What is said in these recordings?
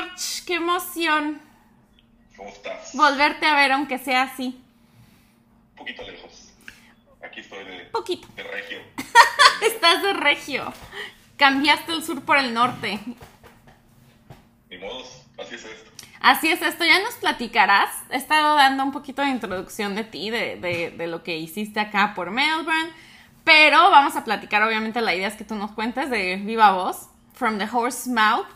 George, qué emoción. ¿Cómo estás? Volverte a ver, aunque sea así. Un poquito lejos. Aquí estoy de, Poquito. de regio. Estás de regio. Cambiaste el sur por el norte. Ni modos, así es esto. Así es esto, ya nos platicarás. He estado dando un poquito de introducción de ti, de, de- de lo que hiciste acá por Melbourne. Pero vamos a platicar, obviamente, la idea es que tú nos cuentes de viva voz, from the horse mouth,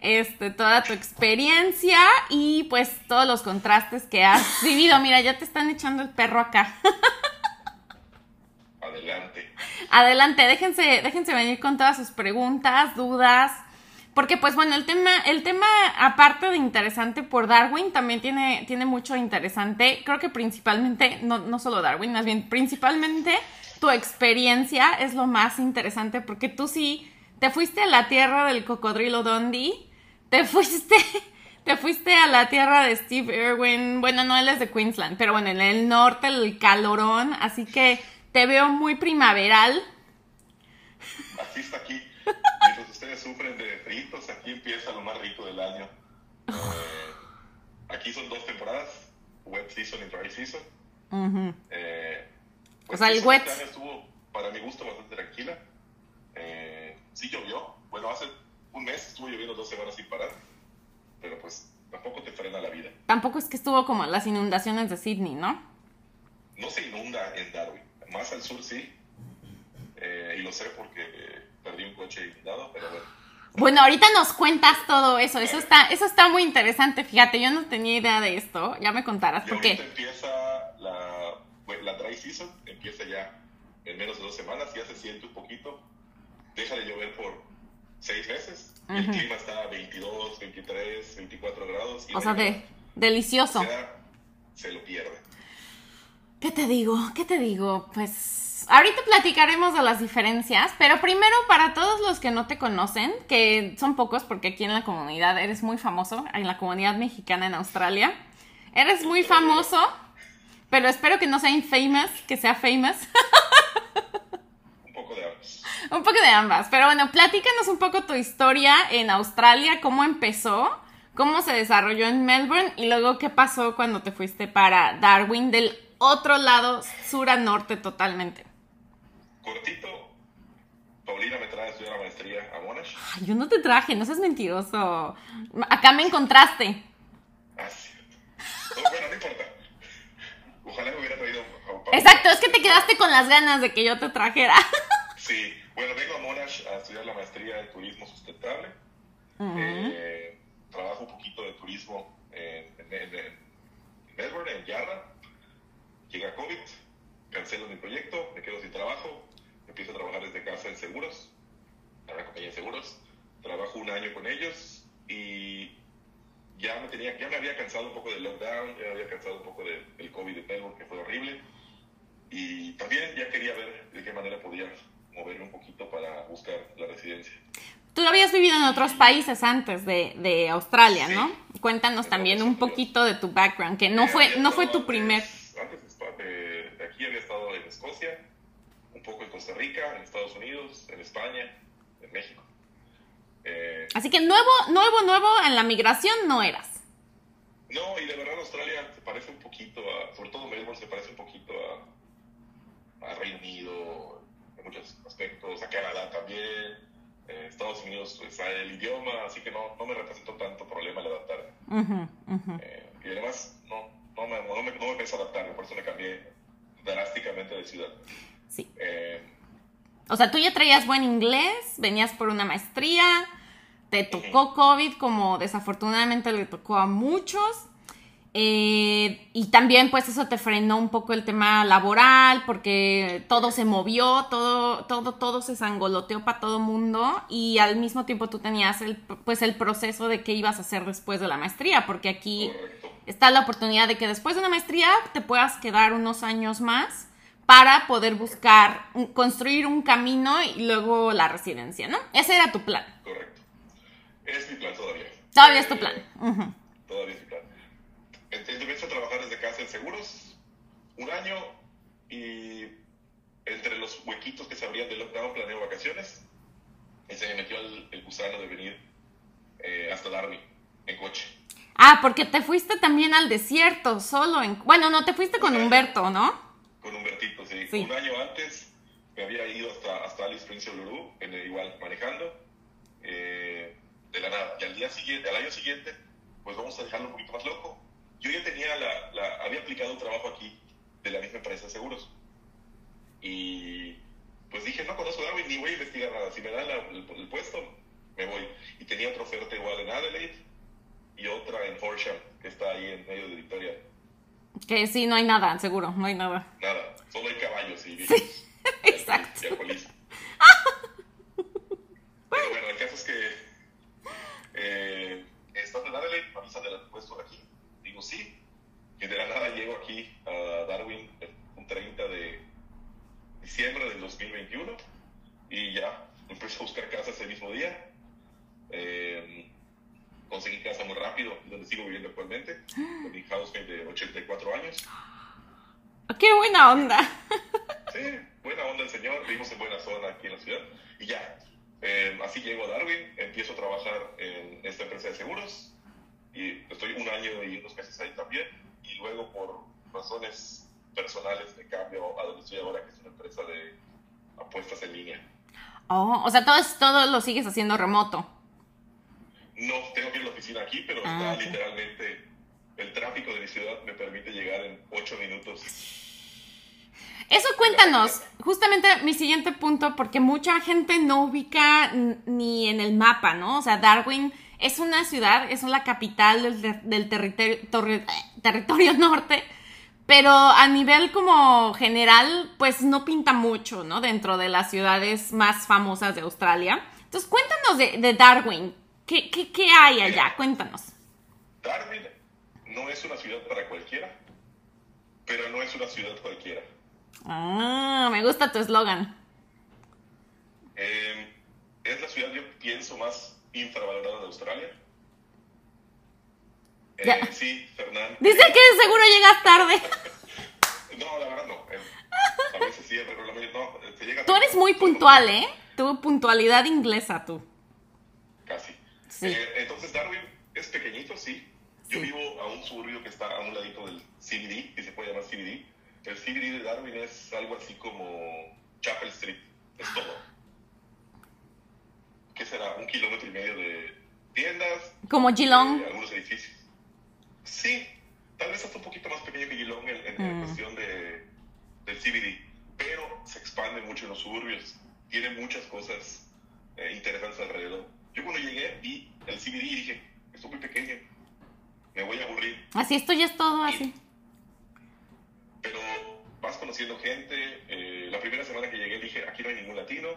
este, toda tu experiencia y pues todos los contrastes que has vivido. Mira, ya te están echando el perro acá. Adelante. Adelante, déjense, déjense venir con todas sus preguntas, dudas. Porque, pues bueno, el tema, el tema, aparte de interesante por Darwin, también tiene, tiene mucho interesante. Creo que principalmente, no, no solo Darwin, más bien, principalmente tu experiencia es lo más interesante. Porque tú sí te fuiste a la tierra del cocodrilo Dundee, te fuiste. Te fuiste a la tierra de Steve Irwin. Bueno, no, él es de Queensland, pero bueno, en el norte, el calorón. Así que te veo muy primaveral. Así está aquí. Mientras ustedes sufren de fritos, aquí empieza lo más rico del año. Eh, aquí son dos temporadas, wet season y dry season. Eh, O sea, el season wet- este año estuvo, para mi gusto, bastante tranquila. Eh, sí llovió. Bueno, hace un mes estuvo lloviendo dos semanas sin parar. Pero pues tampoco te frena la vida. Tampoco es que estuvo como las inundaciones de Sydney, ¿no? No se inunda en Darwin. Más al sur sí. Eh, y lo sé porque eh, perdí un coche inundado, pero bueno. Bueno, ahorita nos cuentas todo eso. Eso está, eso está muy interesante. Fíjate, yo no tenía idea de esto. Ya me contarás Y por qué. empieza la, bueno, la dry season, empieza ya en menos de dos semanas, ya se siente un poquito. Deja de llover por seis meses. y el Ujú. clima está a 22, 23, 24 grados. Y O sea, de delicioso. Sea, se lo pierde. ¿Qué te digo? ¿Qué te digo? Pues ahorita platicaremos de las diferencias, pero primero para todos los que no te conocen, que son pocos porque aquí en la comunidad eres muy famoso, en la comunidad mexicana en Australia, eres muy famoso, pero espero que no sea infamous, que sea famous. Un poco de ambos. Un poco de ambas, pero bueno, platícanos un poco tu historia en Australia, cómo empezó, cómo se desarrolló en Melbourne y luego qué pasó cuando te fuiste para Darwin del otro lado, sur a norte totalmente. Cortito, Paulina me trae a estudiar la maestría a Monash. Ay, yo no te traje, no seas mentiroso. Acá me encontraste. Ah, cierto. No, bueno, no importa. Ojalá me hubiera traído a un Exacto, es que te quedaste con las ganas de que yo te trajera. Sí, bueno, vengo a Monash a estudiar la maestría en turismo sustentable. Eh, trabajo un poquito de turismo en, en- en- en Melbourne, en Yarra. Llega COVID, cancelo mi proyecto, me quedo sin trabajo, empiezo a trabajar desde casa en seguros, en una compañía de seguros. Trabajo un año con ellos y ya me, tenía, ya me había cansado un poco del lockdown, ya me había cansado un poco del, del COVID de Melbourne, que fue horrible. Y también ya quería ver de qué manera podía moverme un poquito para buscar la residencia. Tú habías vivido en otros países antes de, de Australia, Sí. ¿no? Cuéntanos En también un poquito de tu background, que no Eh, fue, no fue tu primer. Antes, antes de de, de aquí había estado en Escocia, un poco en Costa Rica, en Estados Unidos, en España, en México. Eh, Así que nuevo, nuevo, nuevo en la migración no eras. no, y de verdad Australia se parece un poquito a, sobre todo Melbourne se parece un poquito a, a Reino Unido muchos aspectos, a Canadá también. eh, Estados Unidos pues, el idioma, así que no, no me representó tanto problema el adaptarme. Ujú. Eh, y además no, no, me, no, me, no me a adaptarme, por eso me cambié drásticamente de ciudad. Sí. Eh, O sea, tú ya traías buen inglés, venías por una maestría, te tocó COVID como desafortunadamente le tocó a muchos. Eh, y también pues eso te frenó un poco el tema laboral porque todo se movió, todo, todo, todo se sangoloteó para todo mundo y al mismo tiempo tú tenías el, pues el proceso de qué ibas a hacer después de la maestría porque aquí está la oportunidad de que después de una maestría te puedas quedar unos años más para poder buscar, construir un camino y luego la residencia, ¿no? Ese era tu plan. Correcto. Es mi plan todavía. Todavía es tu Eh, plan. Todavía es mi plan. Empecé a trabajar desde casa en seguros un año y entre los huequitos que se abrían del lockdown planeo vacaciones y se me metió el, el gusano de venir eh, hasta Darwin. En coche. Ah, porque te fuiste también al desierto, solo en... Bueno, no, te fuiste con Humberto, ¿no? Con Humbertito, sí. Un año antes me había ido hasta, hasta Alice Springs, en el, igual manejando, eh, de la nada. Y al día siguiente, al año siguiente, pues vamos a dejarlo un poquito más loco. Yo ya tenía la, la había aplicado un trabajo aquí de la misma empresa de seguros. Y pues dije, no conozco a Darwin ni voy a investigar nada. Si me dan el, puesto, me voy. Y tenía otra oferta igual en Adelaide y otra en Horsham, que está ahí en medio de Victoria. Que sí, no hay nada, seguro, no hay nada. Nada, solo hay caballos y sí, exacto. Y policía. Pero bueno, el caso es que eh, estando en Adelaide, me avisan del puesto aquí. Digo, sí. Y de la nada llego aquí a Darwin un 30 de diciembre del 2021 y ya empecé a buscar casa ese mismo día. Eh, conseguí casa muy rápido, donde sigo viviendo actualmente, con mi housemate de 84 años. ¡Qué buena onda! Sí, buena onda el señor, vivimos en buena zona aquí en la ciudad. Y ya, eh, así llego a Darwin, empiezo a trabajar en esta empresa de seguros y estoy un año y unos meses ahí también. Y luego por razones personales me cambio a donde estoy ahora, que es una empresa de apuestas en línea. Oh, o sea, todo, todo lo sigues haciendo remoto. No tengo que ir a la oficina aquí, pero ah, está literalmente. El tráfico de mi ciudad me permite llegar en ocho minutos. Eso cuéntanos, justamente mi siguiente punto, porque mucha gente no ubica ni en el mapa, ¿no? O sea, Darwin es una ciudad, es la capital del, territorio, territorio norte, pero a nivel como general, pues no pinta mucho, ¿no? Dentro de las ciudades más famosas de Australia. Entonces, cuéntanos de Darwin. ¿Qué, qué, qué hay allá? Cuéntanos. Darwin no es una ciudad para cualquiera, pero no es una ciudad cualquiera. Ah, me gusta tu eslogan. Eh, es la ciudad, yo pienso, más infravalorada de Australia. Eh, sí, Fernando. Dice que seguro llegas tarde. no, la verdad no. Eh, a veces sí, pero la no, se llega Tú eres muy puntual, ¿eh? Tu puntualidad inglesa, tú. Casi. Eh, entonces Darwin es pequeñito, sí. Yo vivo a un suburbio que está a un ladito del CBD, que se puede llamar CBD. El CBD de Darwin es algo así como Chapel Street, es todo. ¿Qué será? Un kilómetro y medio de tiendas. Como Geelong. algunos edificios. Sí, tal vez hasta un poquito más pequeño que Geelong en, mm. cuestión de, del CBD, pero se expande mucho en los suburbios. Tiene muchas cosas eh, interesantes alrededor. Yo cuando llegué vi el CBD y dije, esto es muy pequeño, me voy a aburrir. Así esto ya es todo así. Pero vas conociendo gente. Eh, la primera semana que llegué dije, aquí no hay ningún latino.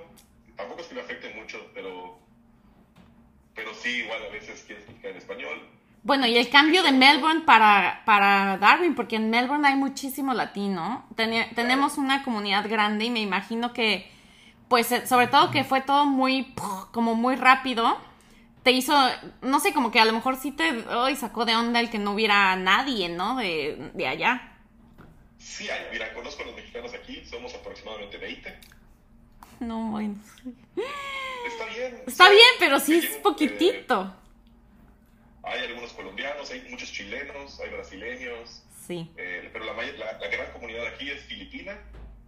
Tampoco es que me afecte mucho, pero, pero sí, igual a veces quieres platicar en español. Bueno, y el cambio de Melbourne para, para Darwin, porque en Melbourne hay muchísimo latino. tenemos una comunidad grande y me imagino que pues eh, sobre todo que fue todo muy, como muy rápido, te hizo, no sé, como que a lo mejor sí te hoy sacó de onda el que no hubiera nadie, ¿no? De, de allá. Sí hay, mira, conozco a los mexicanos aquí, somos aproximadamente 20. No, bueno. Está bien. Está bien, pero sí es poquitito. hay algunos colombianos, hay muchos chilenos, hay brasileños. Sí. Eh, pero la, la, gran comunidad aquí es filipina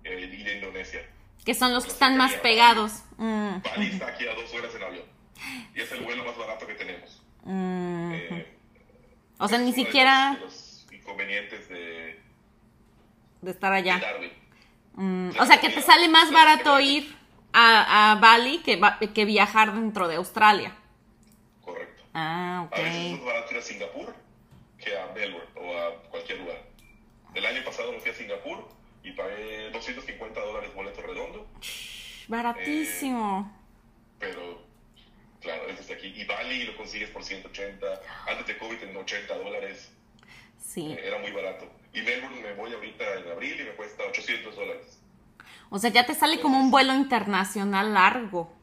eh, y de Indonesia. Que son los que están más pegados. Mm. Bali está aquí a dos horas en avión. Y es el vuelo más barato que tenemos. Mm. Eh, o sea, ni siquiera... los, inconvenientes de... De estar allá. Mm. O sea, que te sale más barato ir a, a Bali que, que viajar dentro de Australia. Correcto. Ah, ok. A veces es más barato ir a Singapur que a Melbourne o a cualquier lugar. El año pasado me fui a Singapur y pagué 250 dólares boleto redondo. Baratísimo. Eh, pero, claro, es desde aquí. Y Bali lo consigues por 180. Antes de COVID en 80 dólares. Sí. Eh, era muy barato. Y Melbourne me voy ahorita en abril y me cuesta 800 dólares. O sea, ya te sale como un vuelo internacional largo.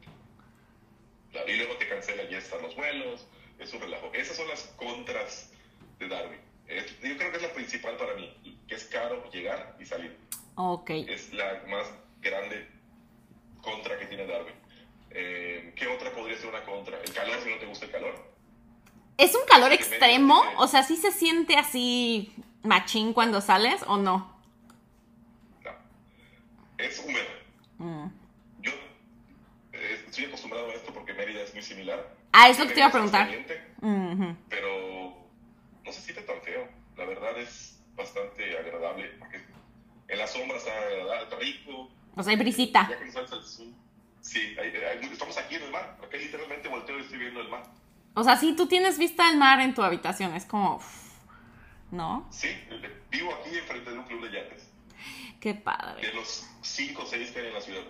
y luego te cancelan ya están los vuelos. Es un relajo. Esas son las contras de Darwin. yo creo que es la principal para mí, que es caro llegar y salir. Es la más grande contra que tiene Darwin. Eh, ¿Qué otra podría ser una contra? ¿El calor si no te gusta el calor? ¿Es un calor extremo? O sea, ¿sí se siente así machín cuando sales o? No. Es húmedo. Mm. Yo eh, estoy acostumbrado a esto porque Mérida es muy similar. Ah, es lo que te iba a preguntar. Pero no se siente tan feo. La verdad es bastante agradable porque en la sombra está, está rico. O sea, hay brisita. Ya que sales al sí, estamos aquí en el mar. Aquí literalmente volteo y estoy viendo el mar. O sea, sí, tú tienes vista al mar en tu habitación. Es como... ¿No? Sí, vivo aquí enfrente de un club de yates. Qué padre. De los cinco o seis que hay en la ciudad.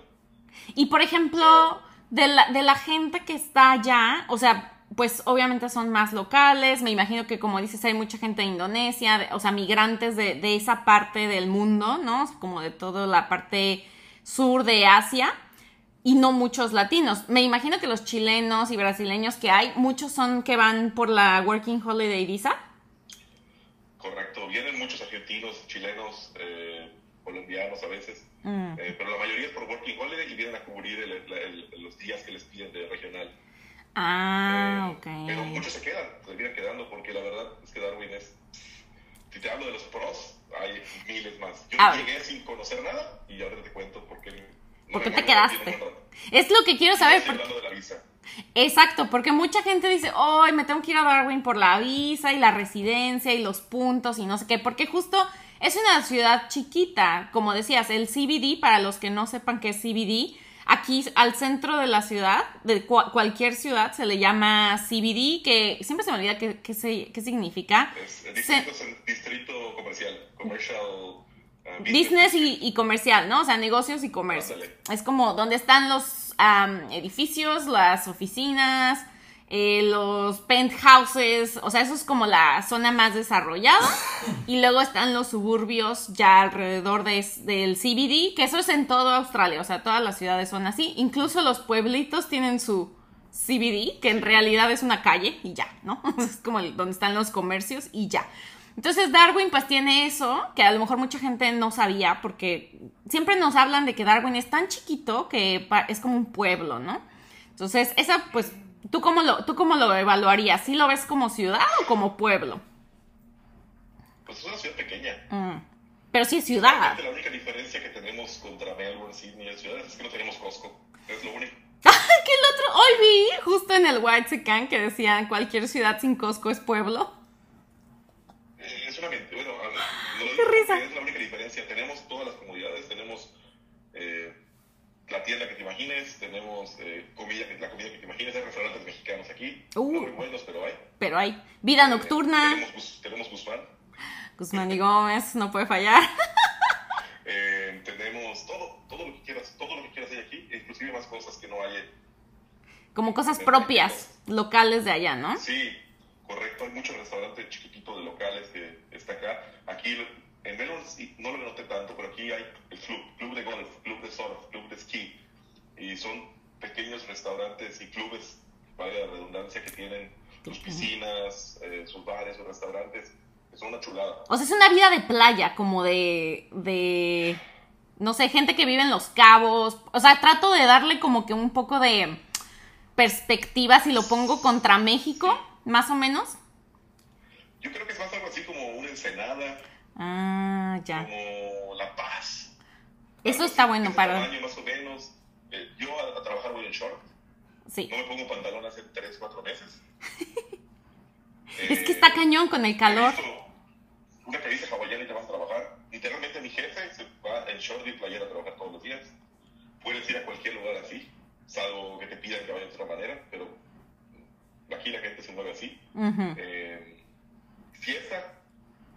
Y por ejemplo, de, la, de la gente que está allá, o sea, pues obviamente son más locales, me imagino que como dices hay mucha gente de Indonesia, o sea, migrantes de, de, esa parte del mundo, ¿no? Como de toda la parte sur de Asia y no muchos latinos. Me imagino que los chilenos y brasileños que hay, muchos son que van por la Working Holiday Visa. Correcto, vienen muchos argentinos, chilenos, eh, colombianos a veces, mm. eh, pero la mayoría es por Working Holiday y vienen a cubrir los días que les piden de regional. Ah, eh, ok. Pero muchos se quedan, se vienen quedando porque la verdad es que Darwin es... Si te hablo de los pros, hay miles más. Yo llegué sin conocer nada y ahora te cuento por qué... ¿Por qué te quedaste? Es lo que quiero saber. Porque... de la visa. Exacto, porque mucha gente dice, hoy me tengo que ir a Darwin por la visa y la residencia y los puntos y no sé qué, porque justo es una ciudad chiquita, como decías, el CBD, para los que no sepan qué es CBD, aquí al centro de la ciudad, de cualquier ciudad, se le llama CBD, que siempre se me olvida qué, qué, significa. Es, distrito, distrito comercial, commercial business, y, comercial, ¿no? O sea, negocios y comercio. Es como donde están los edificios, las oficinas, eh, los penthouses, o sea, eso es como la zona más desarrollada. Y luego están los suburbios ya alrededor de, del CBD, que eso es en toda Australia, o sea, todas las ciudades son así. Incluso los pueblitos tienen su CBD, que en realidad es una calle y ya, ¿no? Es como donde están los comercios y ya. Entonces Darwin pues tiene eso, que a lo mejor mucha gente no sabía, porque siempre nos hablan de que Darwin es tan chiquito que es como un pueblo, ¿no? Entonces, esa pues, ¿tú cómo lo, tú cómo lo evaluarías? ¿Sí lo ves como ciudad o como pueblo? Pues es una ciudad pequeña. Mm. Pero sí es ciudad. La única diferencia que tenemos contra Melbourne, Sydney y ciudades es que no tenemos Costco. Es lo único. que el otro, hoy vi justo en el White que decían cualquier ciudad sin Costco es pueblo una bueno, es la única diferencia. Tenemos todas las comodidades, tenemos eh, la tienda que te imagines, tenemos eh, comida, la comida que te imagines, hay restaurantes mexicanos aquí, uh, no muy buenos, pero hay. Pero hay. Vida eh, nocturna. tenemos, tenemos Guzmán. Guzmán y Gómez, no puede fallar. tenemos todo, todo lo que quieras, todo lo que quieras hay aquí, inclusive más cosas que no hay. Como cosas propias, locales de allá, ¿no? Sí, correcto, hay muchos restaurantes chiquititos de locales que está acá. Aquí en Melbourne no lo noté tanto, pero aquí hay el club, club de golf, club de surf, club de esquí. Y son pequeños restaurantes y clubes, para la redundancia, que tienen sus piscinas, eh, sus bares, sus restaurantes. son una chulada. O sea, es una vida de playa, como de, de, no sé, gente que vive en Los Cabos. O sea, trato de darle como que un poco de perspectiva si lo pongo contra México más o menos? Yo creo que es más algo así como una ensenada. Ah, ya. Como La Paz. Eso está bueno para... Año más o menos. Eh, yo a, trabajar voy en short. Sí. No me pongo pantalón hace 3, 4 meses. es que está eh, cañón con el calor. Una camisa hawaiana y te vas a trabajar. Literalmente mi jefe se va en short y playera a trabajar todos los días. Puedes ir a cualquier lugar así, salvo que te pidan que vaya de otra manera, pero aquí la gente se mueve así. Eh, fiesta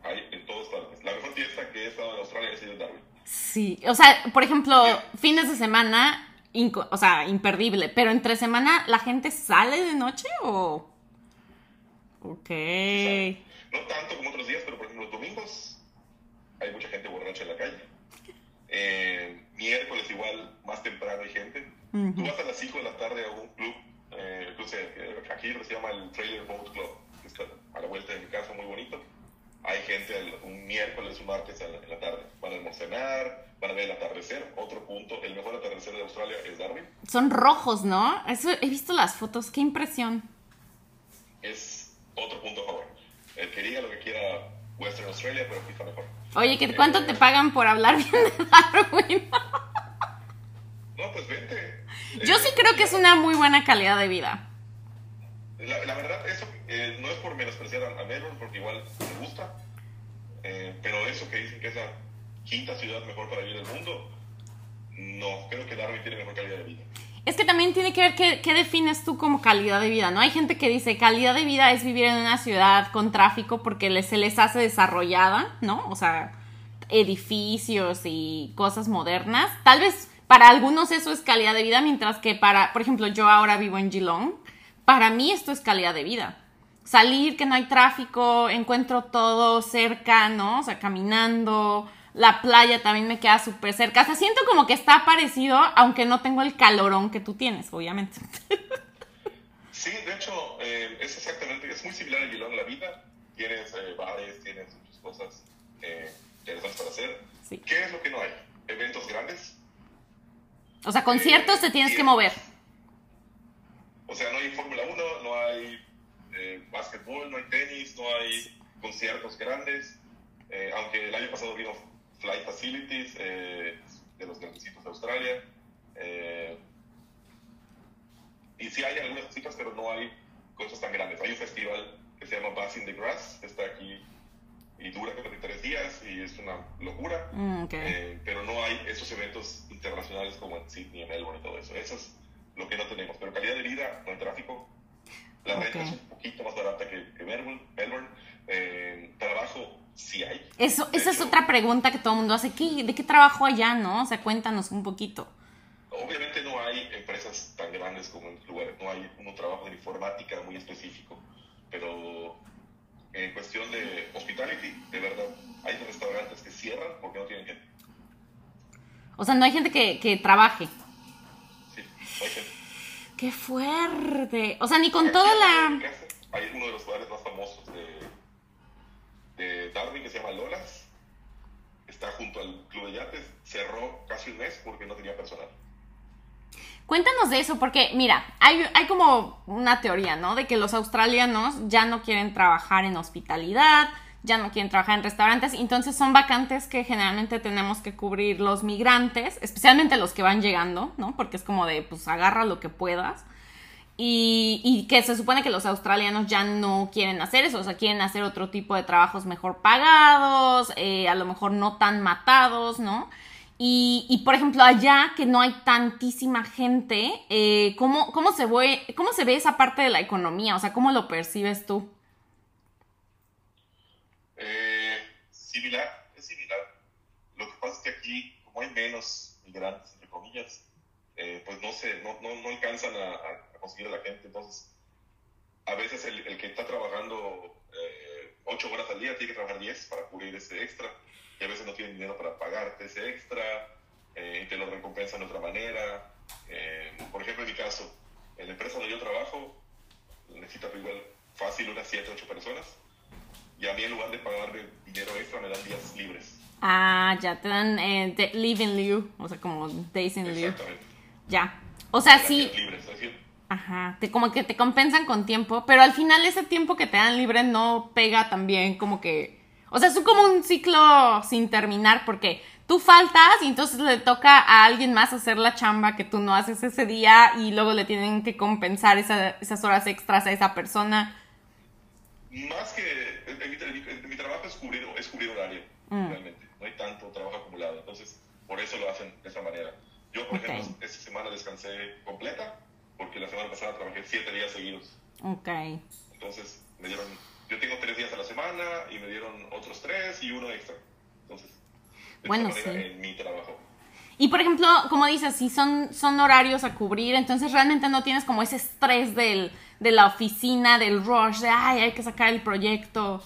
hay en todos partes. La mejor fiesta que he estado en Australia ha sido en Darwin. Sí, o sea, por ejemplo, fines de semana, o sea, imperdible, pero entre semana la gente sale de noche o... Ok. no tanto como otros días, pero por ejemplo los domingos hay mucha gente borracha en la calle. Eh, miércoles igual, más temprano hay gente. Tú vas a las 5 de la tarde a un club eh, entonces, eh, aquí se llama el Trailer Boat Club, que está a la vuelta de mi casa, muy bonito. Hay gente un miércoles, un martes en la, tarde. Van a almacenar, van a ver el atardecer. Otro punto, el mejor atardecer de Australia es Darwin. Son rojos, ¿no? Eso, he visto las fotos, qué impresión. Es otro punto a favor. El que diga lo que quiera Western Australia, pero está mejor. Oye, ¿cuánto te pagan por hablar bien de Darwin? no, pues vente. Yo sí creo que es una muy buena calidad de vida. La, verdad, eso eh, no es por menospreciar a, Melbourne, porque igual me gusta, eh, pero eso que dicen que es la quinta ciudad mejor para vivir en el mundo, no, creo que Darwin tiene mejor calidad de vida. Es que también tiene que ver qué, qué, defines tú como calidad de vida, ¿no? Hay gente que dice calidad de vida es vivir en una ciudad con tráfico porque se les hace desarrollada, ¿no? O sea, edificios y cosas modernas. Tal vez para algunos eso es calidad de vida, mientras que para, por ejemplo, yo ahora vivo en Geelong. Para mí esto es calidad de vida. Salir, que no hay tráfico, encuentro todo cerca, ¿no? O sea, caminando, la playa también me queda súper cerca. O sea, siento como que está parecido, aunque no tengo el calorón que tú tienes, obviamente. Sí, de hecho, eh, es exactamente, es muy similar a Gilón la vida. Tienes eh, bares, tienes muchas cosas eh, interesantes para hacer. ¿Qué es lo que no hay? Eventos grandes. O sea, conciertos te tienes que mover. O sea, no hay Fórmula 1, no hay básquetbol, no hay tenis, no hay conciertos grandes. aunque el año pasado vino Flight Facilities eh, de los grandecitos de Australia. Eh, y sí hay algunas cositas, pero no hay cosas tan grandes. Hay un festival que se llama Bass in the Grass, está aquí y dura tres días y es una locura. Mm, eh, pero no hay esos eventos internacionales como en Sydney, en Melbourne y todo eso. Eso es lo que no tenemos. Pero calidad de vida, no hay tráfico. La renta es un poquito más barata que, Melbourne. Melbourne. trabajo sí hay. Eso, esa es otra pregunta que todo el mundo hace. ¿Qué, ¿De qué trabajo allá, no? O sea, cuéntanos un poquito. Obviamente no hay empresas tan grandes como en lugar, no hay un trabajo de informática muy específico, pero en cuestión de hospitality, de verdad, hay restaurantes que cierran porque no tienen gente. O sea, no hay gente que, que trabaje. ¡Qué fuerte! O sea, ni con toda la... Hay uno de los lugares más famosos de de Darwin que se llama Lolas, está junto al Club de Yates, cerró casi un mes porque no tenía personal. Cuéntanos de eso, porque mira, hay, hay como una teoría, ¿no? De que los australianos ya no quieren trabajar en hospitalidad, ya no quieren trabajar en restaurantes, entonces son vacantes que generalmente tenemos que cubrir los migrantes, especialmente los que van llegando, ¿no? Porque es como de, pues agarra lo que puedas. Y, que se supone que los australianos ya no quieren hacer eso, o sea, quieren hacer otro tipo de trabajos mejor pagados, eh, a lo mejor no tan matados, ¿no? Y, por ejemplo, allá que no hay tantísima gente, eh, ¿cómo, se ve, ¿cómo se ve esa parte de la economía? O sea, ¿cómo lo percibes tú? Similar, es similar. Lo que pasa es que aquí, como hay menos migrantes, entre comillas, pues no, se, no, no, alcanzan a conseguir a la gente. Entonces, a veces el, el que está trabajando eh, 8 horas al día tiene que trabajar 10 para cubrir ese extra. Y a veces no tiene dinero para pagarte ese extra eh, y te lo recompensan de otra manera. Eh, por ejemplo, en mi caso, en la empresa donde yo trabajo, necesita igual fácil unas 7, 8 personas. Y a mí en lugar de pagarme dinero extra me dan días libres. Ah, ya te dan eh, leave in lieu, o sea, como days in lieu. Exactamente. Ya. O sea, sí. Libres, Ajá, te, como que te compensan con tiempo, pero al final ese tiempo que te dan libre no pega también como que... O sea, es como un ciclo sin terminar porque tú faltas y entonces le toca a alguien más hacer la chamba que tú no haces ese día y luego le tienen que compensar esas horas extras a esa persona. Más que... En mi, trabajo es cubrir, es cubrir horario, mm. realmente. No hay tanto trabajo acumulado, entonces por eso lo hacen de esa manera. Yo, por ejemplo, esta semana descansé completa porque la semana pasada trabajé siete días seguidos. Ok. Entonces, me dieron, yo tengo tres días a la semana y me dieron otros tres y uno extra. Entonces, de bueno, esta manera, en mi trabajo. Y por ejemplo, como dices, si son, son horarios a cubrir, entonces realmente no tienes como ese estrés del, de la oficina, del rush, de ay, hay que sacar el proyecto.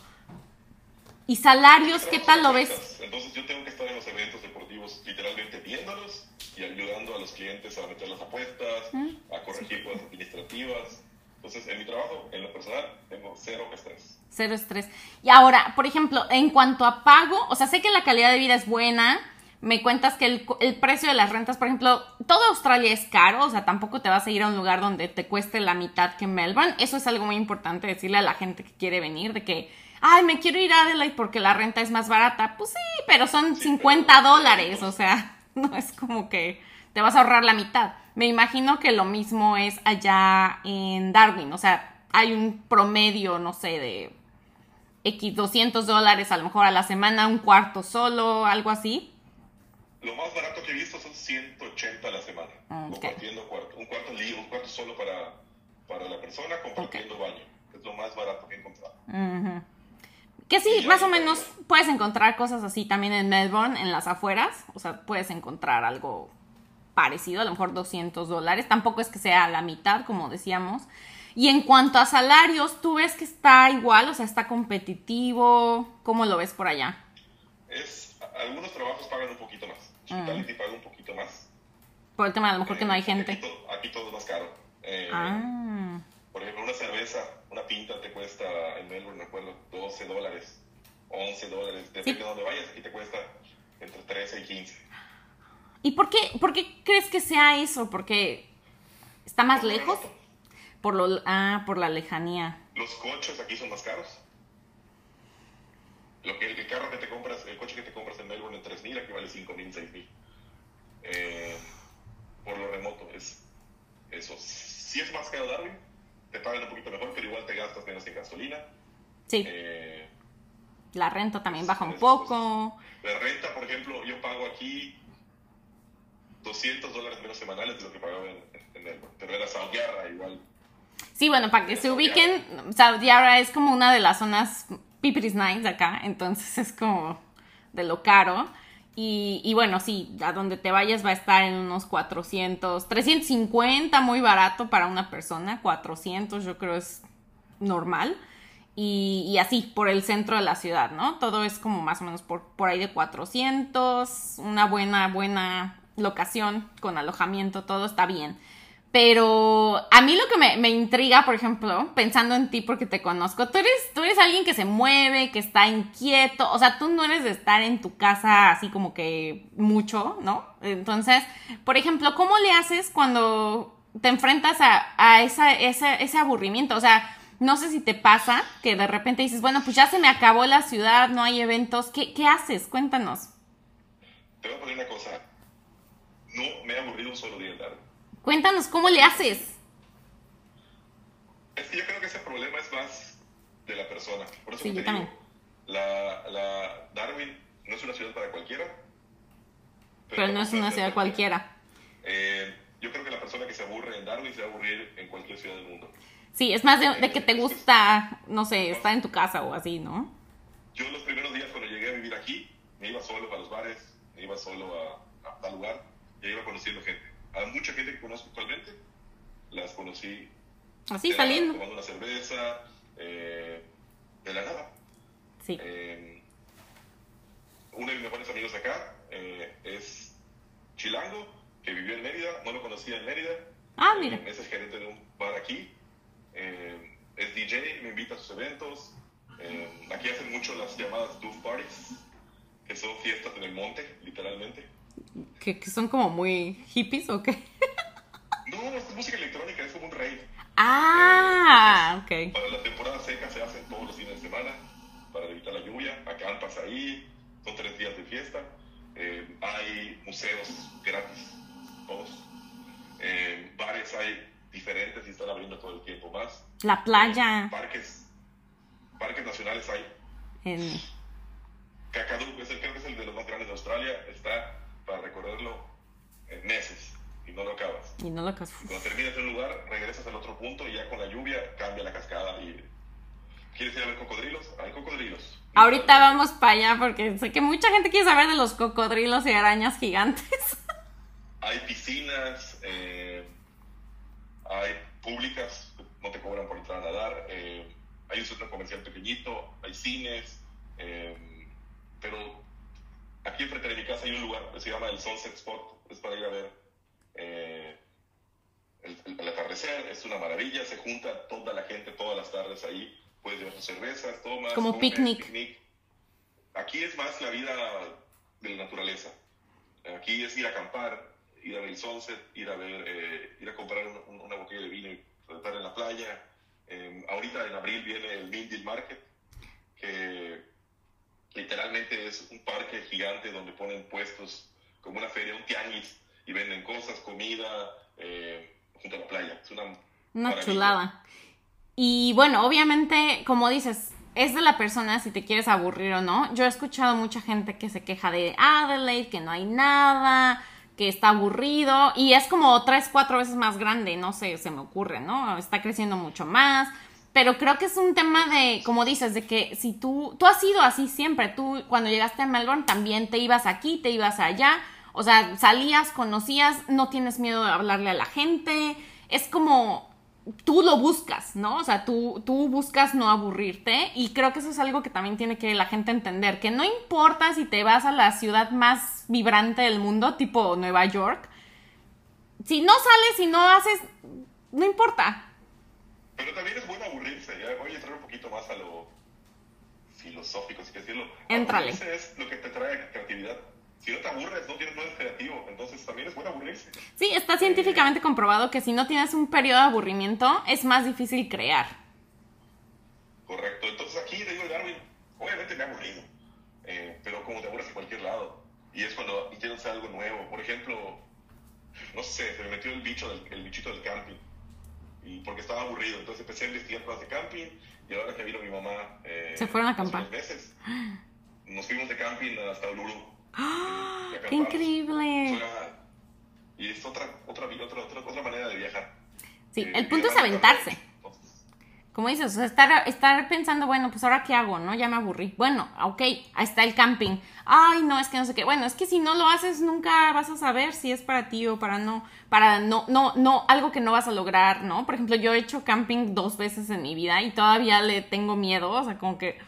¿Y salarios qué tal lo ves? Entonces yo tengo que estar en los eventos deportivos literalmente viéndolos y ayudando a los clientes a meter las apuestas, a corregir cosas administrativas. Entonces, en mi trabajo, en lo personal, tengo cero estrés. Cero estrés. Y ahora, por ejemplo, en cuanto a pago, o sea, sé que la calidad de vida es buena, me cuentas que el, el, precio de las rentas, por ejemplo, toda Australia es caro, o sea, tampoco te vas a ir a un lugar donde te cueste la mitad que Melbourne. Eso es algo muy importante decirle a la gente que quiere venir, de que, ay, me quiero ir a Adelaide porque la renta es más barata. Pues sí, pero son 50 dólares, o sea, no es como que te vas a ahorrar la mitad. Me imagino que lo mismo es allá en Darwin, o sea, hay un promedio, no sé, de X 200 dólares a lo mejor a la semana, un cuarto solo, algo así. Lo más barato que he visto son 180 a la semana, ah, compartiendo cuarto, un cuarto un cuarto solo para, para la persona, compartiendo baño. Es lo más barato que he encontrado. Que sí, más o menos puedes encontrar cosas así también en Melbourne, en las afueras. O sea, puedes encontrar algo parecido, a lo mejor 200 dólares. Tampoco es que sea la mitad, como decíamos. Y en cuanto a salarios, ¿tú ves que está igual? O sea, ¿está competitivo? ¿Cómo lo ves por allá? Es, algunos trabajos pagan un poquito más. Hospitality mm. paga un poquito más. Por el tema, a lo mejor que no hay eh, gente. Aquí, todo es más caro. Eh, ah. Por ejemplo, una cerveza, una pinta te cuesta en Melbourne, me acuerdo, 12 dólares, 11 dólares. Depende de dónde vayas, aquí te cuesta entre 13 y 15. ¿Y por qué, por qué crees que sea eso? ¿Porque está más lejos? Por lo, ah, por la lejanía. Los coches aquí son más caros. Lo que, el, carro que te compras, el coche que te compras en Melbourne en 3.000, aquí vale 5.000, 6.000. Eh, por lo remoto, es eso. Si es más caro Darwin, te pagan un poquito mejor, pero igual te gastas menos en gasolina. Sí. Eh, la renta también baja un poco. La renta, por ejemplo, yo pago aquí 200 dólares menos semanales de lo que pagaba en, en, el, pero era Yarra igual. Sí, bueno, para que se ubiquen, Yarra es como una de las zonas pipiris nice acá, entonces es como de lo caro. Y, y, bueno, sí, a donde te vayas va a estar en unos 400, 350, muy barato para una persona, 400 yo creo es normal. Y, y, así, por el centro de la ciudad, ¿no? Todo es como más o menos por, por ahí de 400, una buena, buena locación, con alojamiento, todo está bien. Pero a mí lo que me, me, intriga, por ejemplo, pensando en ti porque te conozco, tú eres, tú eres alguien que se mueve, que está inquieto, o sea, tú no eres de estar en tu casa así como que mucho, ¿no? Entonces, por ejemplo, ¿cómo le haces cuando te enfrentas a, a esa, ese aburrimiento? O sea, no sé si te pasa que de repente dices, bueno, pues ya se me acabó la ciudad, no hay eventos, ¿qué, qué haces? Cuéntanos. Te voy a poner una cosa, no me he aburrido un solo día tarde. Cuéntanos, ¿cómo le haces? Es que yo creo que ese problema es más de la persona. Por eso sí, te digo, La, la, Darwin no es una ciudad para cualquiera. Pero, no es una ciudad cualquiera. Eh, yo creo que la persona que se aburre en Darwin se va a aburrir en cualquier ciudad del mundo. Sí, es más de, que te gusta, no sé, estar en tu casa o así, ¿no? Yo los primeros días cuando llegué a vivir aquí, me iba solo a los bares, me iba solo a, a tal lugar, y iba conociendo gente a mucha gente que conozco actualmente, las conocí. Así, saliendo. Tomando una cerveza, eh, de la nada. Sí. Eh, uno de mis mejores amigos acá eh, es Chilango, que vivió en Mérida, no lo conocía en Mérida. Ah, mira. es el gerente de un bar aquí. es DJ, me invita a sus eventos. aquí hacen mucho las llamadas Doof Parties, que son fiestas en el monte, literalmente que, son como muy hippies o qué? no, es música electrónica, es como un rave. Ah, eh, ok. Para la temporada seca se hacen todos los fines de semana, para evitar la lluvia. Acampas ahí, son tres días de fiesta. Eh, hay museos gratis, todos. Eh, bares hay diferentes y están abriendo todo el tiempo más. La playa. parques, parques nacionales hay. En... Kakadu, es el, creo que es el de los más grandes de Australia, está para recorrerlo en meses y no lo acabas. Y no lo acabas. Cuando terminas un lugar, regresas al otro punto y ya con la lluvia cambia la cascada y... ¿Quieres ir a ver cocodrilos? Hay cocodrilos. Ahorita vamos para allá porque sé que mucha gente quiere saber de los cocodrilos y arañas gigantes. hay piscinas, eh, hay públicas, no te cobran por entrar a nadar, eh, hay un centro comercial pequeñito, hay cines, eh, pero Aquí enfrente de mi casa hay un lugar que se llama el Sunset Spot, es para ir a ver eh, el, atardecer, es una maravilla, se junta toda la gente todas las tardes ahí, puedes llevar tus cervezas, tomas. Como picnic. Aquí es más la vida de la naturaleza. Aquí es ir a acampar, ir a ver el sunset, ir a, ver, eh, ir a comprar una botella de vino y estar en la playa. Eh, ahorita en abril viene el Mindil Market, que literalmente es un parque gigante donde ponen puestos como una feria, un tianguis, y venden cosas, comida, eh, junto a la playa. Es una, una chulada. Y bueno, obviamente, como dices, es de la persona si te quieres aburrir o no. Yo he escuchado mucha gente que se queja de Adelaide, que no hay nada, que está aburrido y es como tres, cuatro veces más grande, no sé, se me ocurre, ¿no? Está creciendo mucho más. Pero creo que es un tema de, como dices, de que si tú, tú has sido así siempre, tú cuando llegaste a Melbourne también te ibas aquí, te ibas allá, o sea, salías, conocías, no tienes miedo de hablarle a la gente, es como, tú lo buscas, ¿no? O sea, tú, tú buscas no aburrirte y creo que eso es algo que también tiene que la gente entender, que no importa si te vas a la ciudad más vibrante del mundo, tipo Nueva York, si no sales y no haces, no importa. Pero también es bueno aburrirse, ya voy a entrar un poquito más a lo filosófico, si quieres decirlo. Entrale. es lo que te trae creatividad si no te aburres, no tienes, no eres creativo. Entonces también es bueno aburrirse. Sí, está científicamente comprobado que si no tienes un periodo de aburrimiento, es más difícil crear. Correcto. Entonces aquí, digo, Darwin, obviamente me ha aburrido. Eh, pero como te aburres en cualquier lado. Y es cuando hacer algo nuevo. Por ejemplo, no sé, se me metió el bicho del, el bichito del camping. Y porque estaba aburrido. Entonces empecé a investigar cosas de camping. Y ahora que vino mi mamá. Eh, se fueron a acampar. meses. Nos fuimos de camping hasta Uluru ¡Ah! ¡Qué increíble! y es otra, otra, otra, otra, manera de viajar. Sí, eh, el punto es aventarse. Como dices, o sea, estar, pensando, bueno, pues ahora qué hago, ¿no? Ya me aburrí. Bueno, ok, ahí está el camping. Ay, no, es que no sé qué. Bueno, es que si no lo haces, nunca vas a saber si es para ti o para no, para no, no, no, algo que no vas a lograr, ¿no? Por ejemplo, yo he hecho camping dos veces en mi vida y todavía le tengo miedo, o sea, como que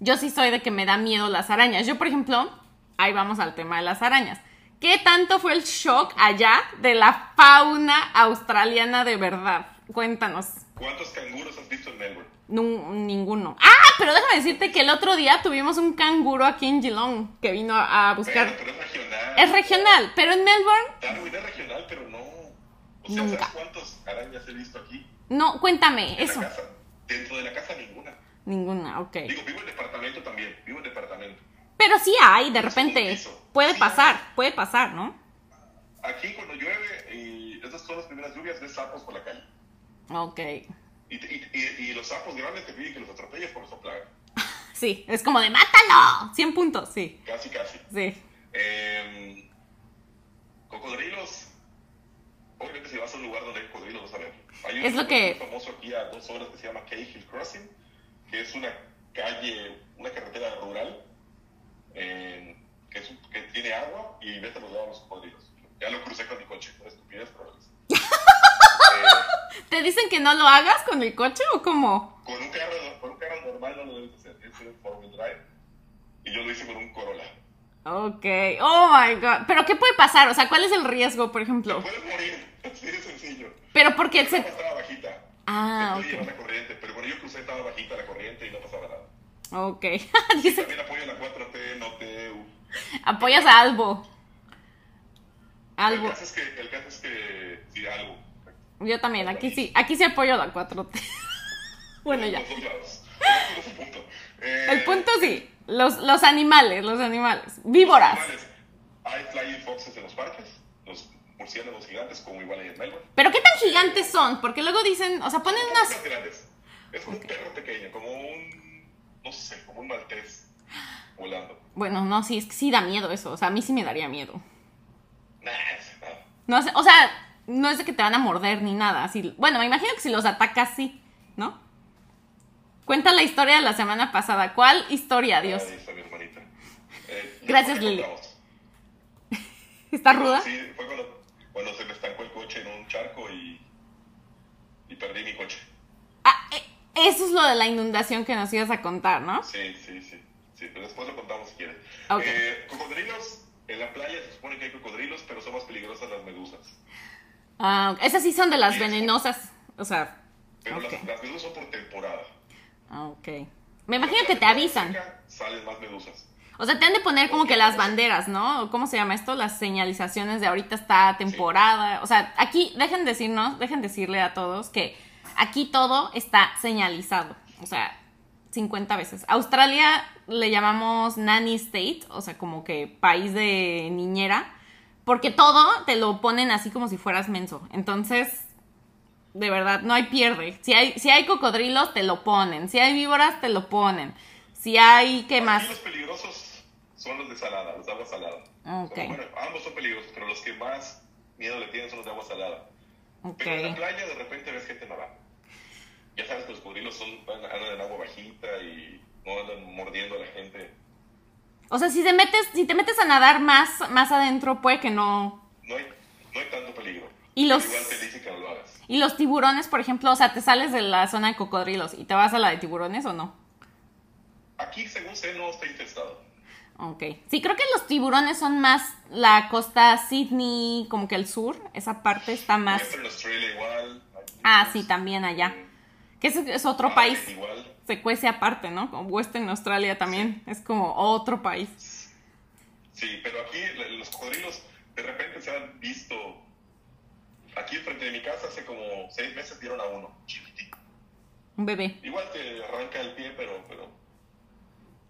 yo sí soy de que me da miedo las arañas. Yo, por ejemplo, ahí vamos al tema de las arañas. ¿Qué tanto fue el shock allá de la fauna australiana de verdad? Cuéntanos. ¿Cuántos canguros has visto en Melbourne? ninguno. Ah, pero déjame decirte que el otro día tuvimos un canguro aquí en Geelong que vino a buscar. Pero, es regional. Es regional, pero en Melbourne. Darwin es regional, pero no. O sea, Nunca. ¿sabes cuántos arañas he visto aquí? No, cuéntame, eso. Dentro de la casa ninguna. Ninguna, ok. Digo, vivo en departamento también, vivo en departamento. Pero sí hay, de repente. Puede pasar, puede pasar, ¿no? Aquí cuando llueve y estas son las primeras lluvias, ves sapos por la calle. Ok. Y, y, y, los sapos grandes te piden que los atropelles por su plaga. sí, es como de mátalo. 100 puntos, sí. Casi, casi. Sí. Eh, cocodrilos. Obviamente si vas a un lugar donde hay cocodrilos vas a ver. Hay un es lo que... famoso aquí a dos horas que se llama Cahill Crossing, que es una calle, una carretera rural que, que, tiene agua y vete a los lados los cocodrilos. Ya lo crucé con mi coche, estupidez, pero eh, ¿Te dicen que no lo hagas con el coche o cómo? Con un carro, con un carro normal no lo debes hacer, es un four-wheel drive y yo lo hice con un Corolla. Ok, oh my god. ¿Pero qué puede pasar? O sea, ¿cuál es el riesgo, por ejemplo? Te puedes morir, así de sencillo. Pero porque se... estaba bajita. Ah, ok. la corriente, pero cuando yo crucé estaba bajita la corriente y no pasaba nada. Ok. También apoyo la 4T, no TU. Apoyas a Albo. Albo. El caso es que, el caso es que sí, Albo. Yo también, aquí sí, aquí sí apoyo la 4T. bueno, ya. El punto sí, los, los animales, los animales, víboras. Hay flying foxes en los parques, los murciélagos gigantes, como igual hay en Melbourne. Pero ¿qué tan gigantes son? Porque luego dicen, o sea, ponen unas... Grandes. Es un perro pequeño, como un no sé, como un maltés volando. Bueno, no, sí, es que sí da miedo eso. O sea, a mí sí me daría miedo. Nah, no o sea, no es de que te van a morder ni nada. Así, bueno, me imagino que si los atacas, sí, ¿no? Cuenta la historia de la semana pasada. ¿Cuál historia, Dios? Ahí está mi hermanita. Eh, Gracias, Lili. ¿Está ruda? Sí, fue cuando, cuando, se me estancó el coche en un charco y, y perdí mi coche. Ah, eh, eso es lo de la inundación que nos ibas a contar, ¿no? Sí, sí, sí. sí pero después lo contamos si quieres. Okay. Eh, cocodrilos, en la playa se supone que hay cocodrilos, pero son más peligrosas las medusas. Ah, esas sí son de las venenosas. O sea. Pero las, las, medusas son por temporada. Ah, ok. Me imagino que te avisan. Seca, salen más medusas. O sea, te han de poner como que las banderas, ¿no? ¿Cómo se llama esto? Las señalizaciones de ahorita está temporada. O sea, aquí dejen decirnos, dejen decirle a todos que aquí todo está señalizado. O sea, 50 veces. Australia le llamamos nanny state, o sea, como que país de niñera, porque todo te lo ponen así como si fueras menso. Entonces, de verdad, no hay pierde. Si hay, si hay cocodrilos, te lo ponen. Si hay víboras, te lo ponen. Si hay, ¿qué más? Los peligrosos son los de salada, los de agua salada. Okay. Bueno, ambos son peligrosos, pero los que más miedo le tienen son los de agua salada. Pero en la playa de repente ves gente nadando. Ya sabes que los cocodrilos son, andan en agua bajita y no andan mordiendo a la gente. O sea, si te metes, si te metes a nadar más, más adentro, puede que no. No hay, no hay tanto peligro. Y los, Igual te dice que no lo hagas. y los tiburones, por ejemplo, o sea, te sales de la zona de cocodrilos y te vas a la de tiburones o no? Aquí, según sé, no está infestado. Ok. Sí, creo que los tiburones son más la costa Sydney, como que el sur. Esa parte está más. Western Australia igual. Ah, sí, también allá. Que es, es otro país. Igual. Se cuece aparte, ¿no? Como Western Australia también. Es como otro país. Sí, pero aquí los cocodrilos de repente se han visto. Aquí frente de mi casa hace como seis meses dieron a uno, chiquitito. Un bebé. Igual te arranca el pie, pero, pero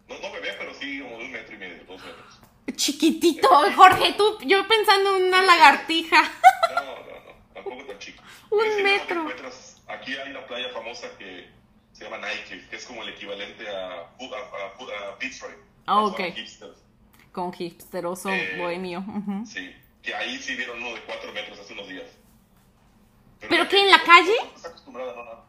no, no bebé, pero sí como de un metro y medio, dos metros. Chiquitito, Jorge, tú, yo pensando en una lagartija. No, no, no, tampoco tan chico. Un Pero sí, no, metro. Aquí hay una playa famosa que se llama Nightcliff, que es como el equivalente a, a, a, a Fitzroy. Ah, La ok. hipster. Con hipsteroso Eh, bohemio. ujú. Sí, que ahí sí dieron uno de cuatro metros hace unos días. ¿Pero la qué, en la calle? No está acostumbrada, no, no.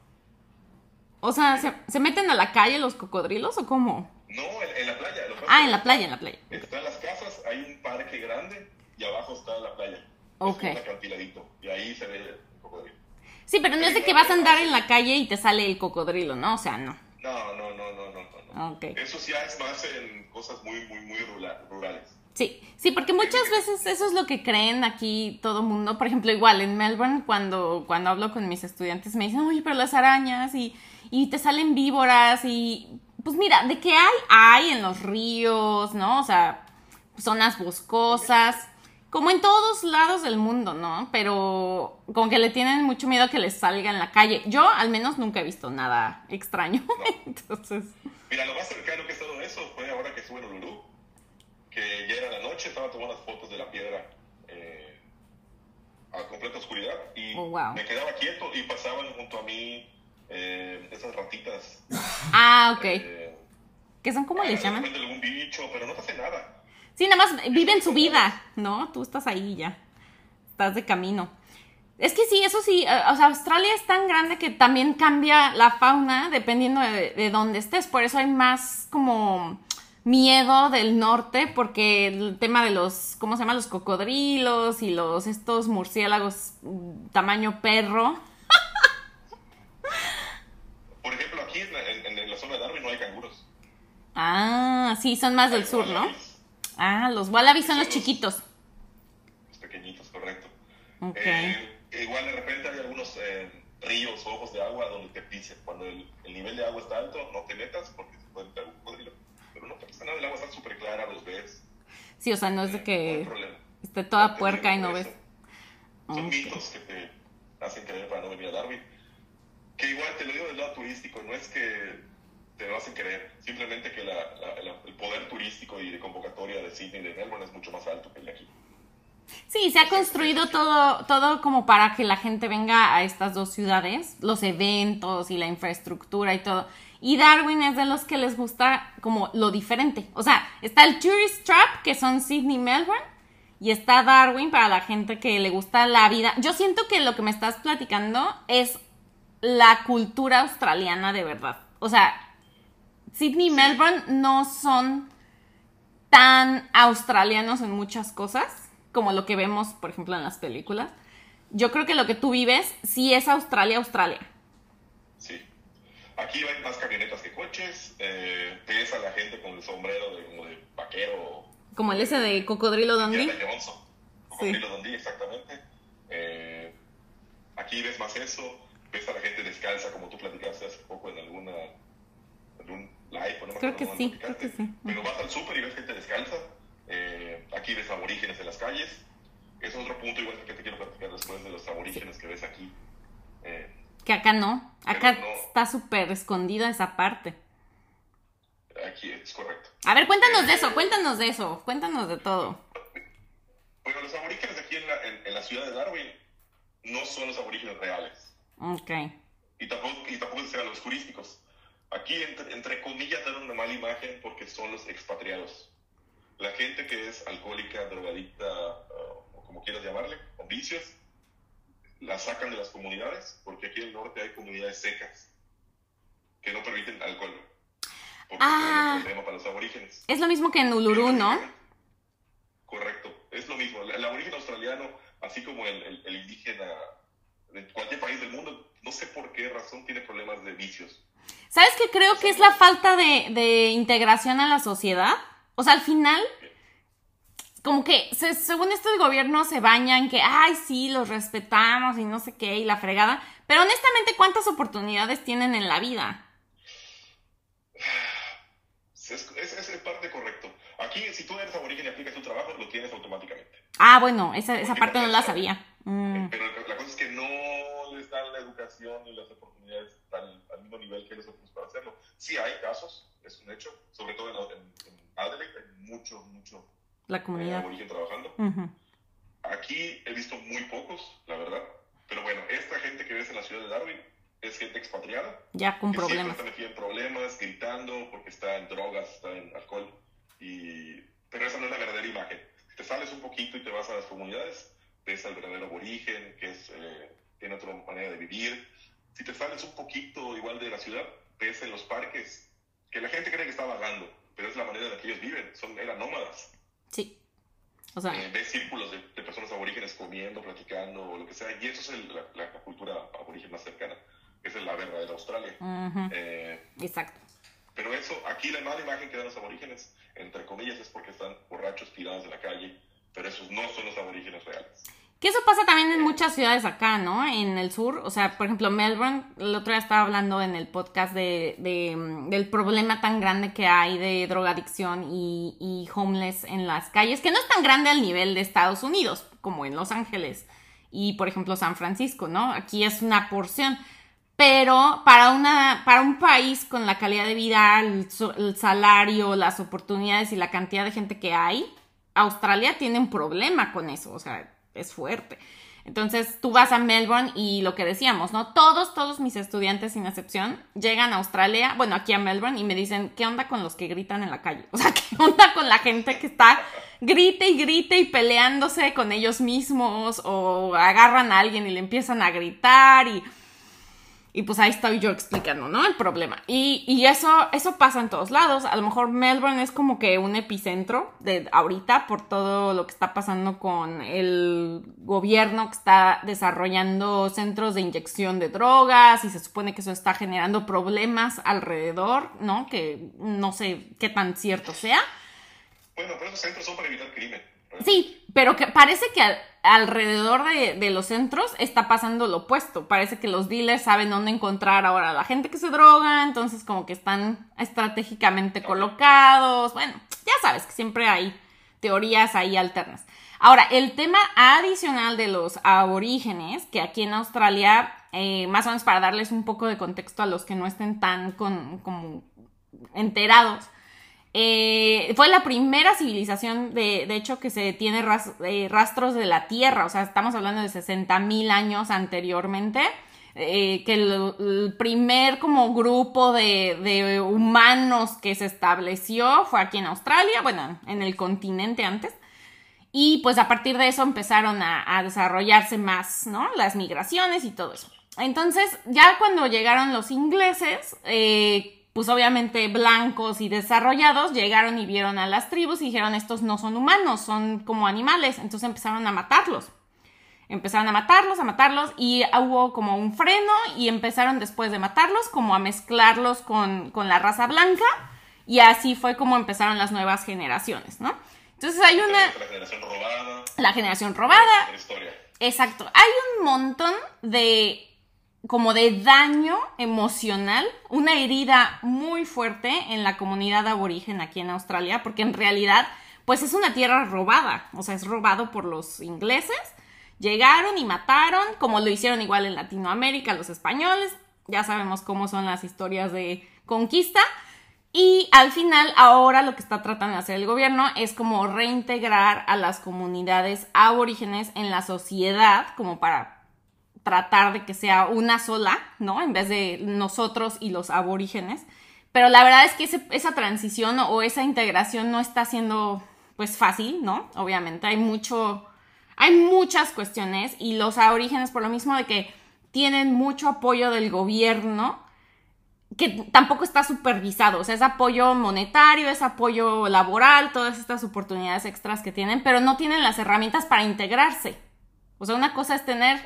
O sea, ¿se, se meten a la calle los cocodrilos o cómo? No, en, en la playa. Ah, en la playa, en la playa. Están las casas, hay un parque grande y abajo está la playa. Ok. Es un acantiladito y ahí se ve el cocodrilo. Sí, pero no es de que vas a andar en la calle y te sale el cocodrilo, ¿no? O sea, no. No, no, no, no, no, no. no. Ok. Eso sí es más en cosas muy, muy, muy rura- rurales. Sí, sí, porque muchas veces eso es lo que creen aquí todo mundo. Por ejemplo, igual en Melbourne, cuando, cuando hablo con mis estudiantes, me dicen, oye, pero las arañas y, y te salen víboras y... Pues mira, de que hay, hay en los ríos, ¿no? O sea, zonas boscosas, como en todos lados del mundo, ¿no? Pero como que le tienen mucho miedo a que les salga en la calle. Yo al menos nunca he visto nada extraño. Entonces, Mira, lo más cercano que he estado eso fue ahora que estuve en Uluru, que ya era la noche, estaba tomando las fotos de la piedra eh, a completa oscuridad y Oh, wow. me quedaba quieto y pasaban junto a mí eh, esas ratitas. ah, ok. eh, ¿Qué son? ¿Cómo les de llaman? algún bicho, pero no te hace nada. Sí, nada más viven su vida, ¿no? Tú estás ahí ya. Estás de camino. Es que sí, eso sí, eh, o sea, Australia es tan grande que también cambia la fauna dependiendo de, de dónde estés. Por eso hay más como miedo del norte, porque el tema de los, ¿cómo se llama? Los cocodrilos y los, estos murciélagos mm, tamaño perro. Por ejemplo, aquí en, la- en- en la zona de Darwin no hay canguros. Ah, sí, son más del Hay sur, ¿no? Ah, los wallabies son los chiquitos. Los pequeñitos, correcto. Ok. Eh, igual de repente hay algunos eh, ríos ojos de agua donde te pisen. Cuando el, el nivel de agua está alto, no te metas porque se puede meter un cocodrilo. Pero no te pasa nada, el agua está súper clara, los ves. Sí, o sea, no es de hay que esté toda No puerca y no ves. Son mitos que te hacen creer para no venir a Darwin. Que igual te lo digo del lado turístico, no es que te lo hacen creer, simplemente que la- la- la- el poder turístico y de convocatoria de Sydney y de Melbourne es mucho más alto que el de aquí. Sí, se ha construido todo, todo como para que la gente venga a estas dos ciudades, los eventos y la infraestructura y todo. Y Darwin es de los que les gusta como lo diferente. O sea, está el Tourist Trap, que son Sydney y Melbourne, y está Darwin para la gente que le gusta la vida. Yo siento que lo que me estás platicando es la cultura australiana de verdad. O sea, Sydney y Melbourne no son tan australianos en muchas cosas como lo que vemos, por ejemplo, en las películas. Yo creo que lo que tú vives sí es Australia, Australia. Sí. Aquí hay más camionetas que coches, eh, ves a la gente con el sombrero de, como de vaquero. Como el ese de Cocodrilo Dundee. Cocodrilo Dundee, exactamente. Eh, aquí ves más eso, ves a la gente descalza, como tú platicaste hace poco en alguna, en un live, no creo que sí, creo que sí. Pero vas al súper y ves gente descalza, eh, aquí ves aborígenes en las calles, es otro punto igual que te quiero platicar después de los aborígenes que ves aquí. Eh, que acá no, acá está súper escondida esa parte. Aquí es correcto. A ver, cuéntanos de eso, cuéntanos de eso, cuéntanos de todo. Bueno, los aborígenes aquí en la, en, la ciudad de Darwin no son los aborígenes reales. Ok. Y tampoco, y tampoco sean los turísticos. Aquí, entre, entre, comillas, dan una mala imagen porque son los expatriados. La gente que es alcohólica, drogadicta, o como quieras llamarle, con vicios, la sacan de las comunidades porque aquí en el norte hay comunidades secas que no permiten alcohol. Porque ah, es un problema para los aborígenes. Es lo mismo que en Uluru, ¿no? Correcto, es lo mismo. El, aborigen australiano, así como el, el, indígena de cualquier país del mundo, no sé por qué razón tiene problemas de vicios. ¿Sabes qué creo que es la falta de, de, integración a la sociedad? O sea, al final, como que según esto el gobierno se baña en que, ay, sí, los respetamos y no sé qué, y la fregada. Pero honestamente, ¿cuántas oportunidades tienen en la vida? Es, es, es parte correcto. Aquí, si tú eres aborigen y aplicas tu trabajo, lo tienes automáticamente. Ah, bueno, esa, esa parte no la sabía. Mm. Pero la cosa es que no les dan la educación y las oportunidades al, al mismo nivel que les otros para hacerlo. Sí hay casos, es un hecho, sobre todo en, en, Adelaide hay mucho, mucho la comunidad. Eh, aborigen trabajando. Aquí he visto muy pocos, la verdad. Pero bueno, esta gente que ves en la ciudad de Darwin es gente expatriada. Ya con problemas. Está metida en problemas, gritando porque está en drogas, está en alcohol. Y... Pero esa no es la verdadera imagen. Te sales un poquito y te vas a las comunidades, ves al verdadero aborigen, que es, eh, tiene otra manera de vivir. Si te sales un poquito igual de la ciudad, ves en los parques que la gente cree que está vagando, pero es la manera en la que ellos viven. Son, eran nómadas. Sí. O sea, eh, ves círculos de, personas aborígenes comiendo, platicando o lo que sea, y eso es la, cultura aborigen más cercana. Esa es la verdadera Australia. Eh, Exacto. Pero eso, aquí la mala imagen que dan los aborígenes, entre comillas, es porque están borrachos tirados en la calle, pero esos no son los aborígenes reales. Que eso pasa también en muchas ciudades acá, ¿no? En el sur, o sea, por ejemplo, Melbourne, el otro día estaba hablando en el podcast de, del problema tan grande que hay de drogadicción y, y homeless en las calles, que no es tan grande al nivel de Estados Unidos, como en Los Ángeles y, por ejemplo, San Francisco, ¿no? Aquí es una porción. Pero para, una, para un país con la calidad de vida, el, salario, las oportunidades y la cantidad de gente que hay, Australia tiene un problema con eso, o sea, es fuerte. Entonces tú vas a Melbourne y lo que decíamos, ¿no? Todos, todos mis estudiantes sin excepción llegan a Australia, bueno, aquí a Melbourne y me dicen, ¿qué onda con los que gritan en la calle? O sea, ¿qué onda con la gente que está grite y grite y peleándose con ellos mismos o agarran a alguien y le empiezan a gritar y y pues ahí estoy yo explicando, ¿no? El problema. Y, y, eso, eso pasa en todos lados. A lo mejor Melbourne es como que un epicentro de ahorita por todo lo que está pasando con el gobierno que está desarrollando centros de inyección de drogas y se supone que eso está generando problemas alrededor, ¿no? Que no sé qué tan cierto sea. Bueno, pero esos centros son para evitar crimen. Sí, pero que parece que alrededor de, los centros está pasando lo opuesto. Parece que los dealers saben dónde encontrar ahora a la gente que se droga, entonces como que están estratégicamente colocados. Bueno, ya sabes que siempre hay teorías ahí alternas. Ahora, el tema adicional de los aborígenes, que aquí en Australia, eh, más o menos para darles un poco de contexto a los que no estén tan con, como enterados, eh, fue la primera civilización, de, de hecho, que se tiene eh, rastros de la Tierra, o sea, estamos hablando de 60 mil años anteriormente, eh, que el, primer como grupo de, humanos que se estableció fue aquí en Australia, bueno, en el continente antes, y pues a partir de eso empezaron a, desarrollarse más, ¿no? Las migraciones y todo eso. Entonces, ya cuando llegaron los ingleses, pues obviamente blancos y desarrollados llegaron y vieron a las tribus y dijeron estos no son humanos, son como animales, entonces empezaron a matarlos. Empezaron a matarlos, a matarlos y hubo como un freno y empezaron después de matarlos como a mezclarlos con, la raza blanca y así fue como empezaron las nuevas generaciones, ¿no? Entonces hay una... La generación robada. La generación robada. Exacto. Hay un montón de como de daño emocional, una herida muy fuerte en la comunidad aborigen aquí en Australia, porque en realidad, pues es una tierra robada, o sea, es robado por los ingleses. Llegaron y mataron, como lo hicieron igual en Latinoamérica los españoles, ya sabemos cómo son las historias de conquista. Y al final, ahora lo que está tratando de hacer el gobierno es como reintegrar a las comunidades aborígenes en la sociedad, como para tratar de que sea una sola, ¿no? En vez de nosotros y los aborígenes. Pero la verdad es que esa transición o esa integración no está siendo, pues, fácil, ¿no? Obviamente hay mucho, hay muchas cuestiones y los aborígenes, por lo mismo de que tienen mucho apoyo del gobierno, que tampoco está supervisado, o sea, es apoyo monetario, es apoyo laboral, todas estas oportunidades extras que tienen, pero no tienen las herramientas para integrarse. O sea, una cosa es tener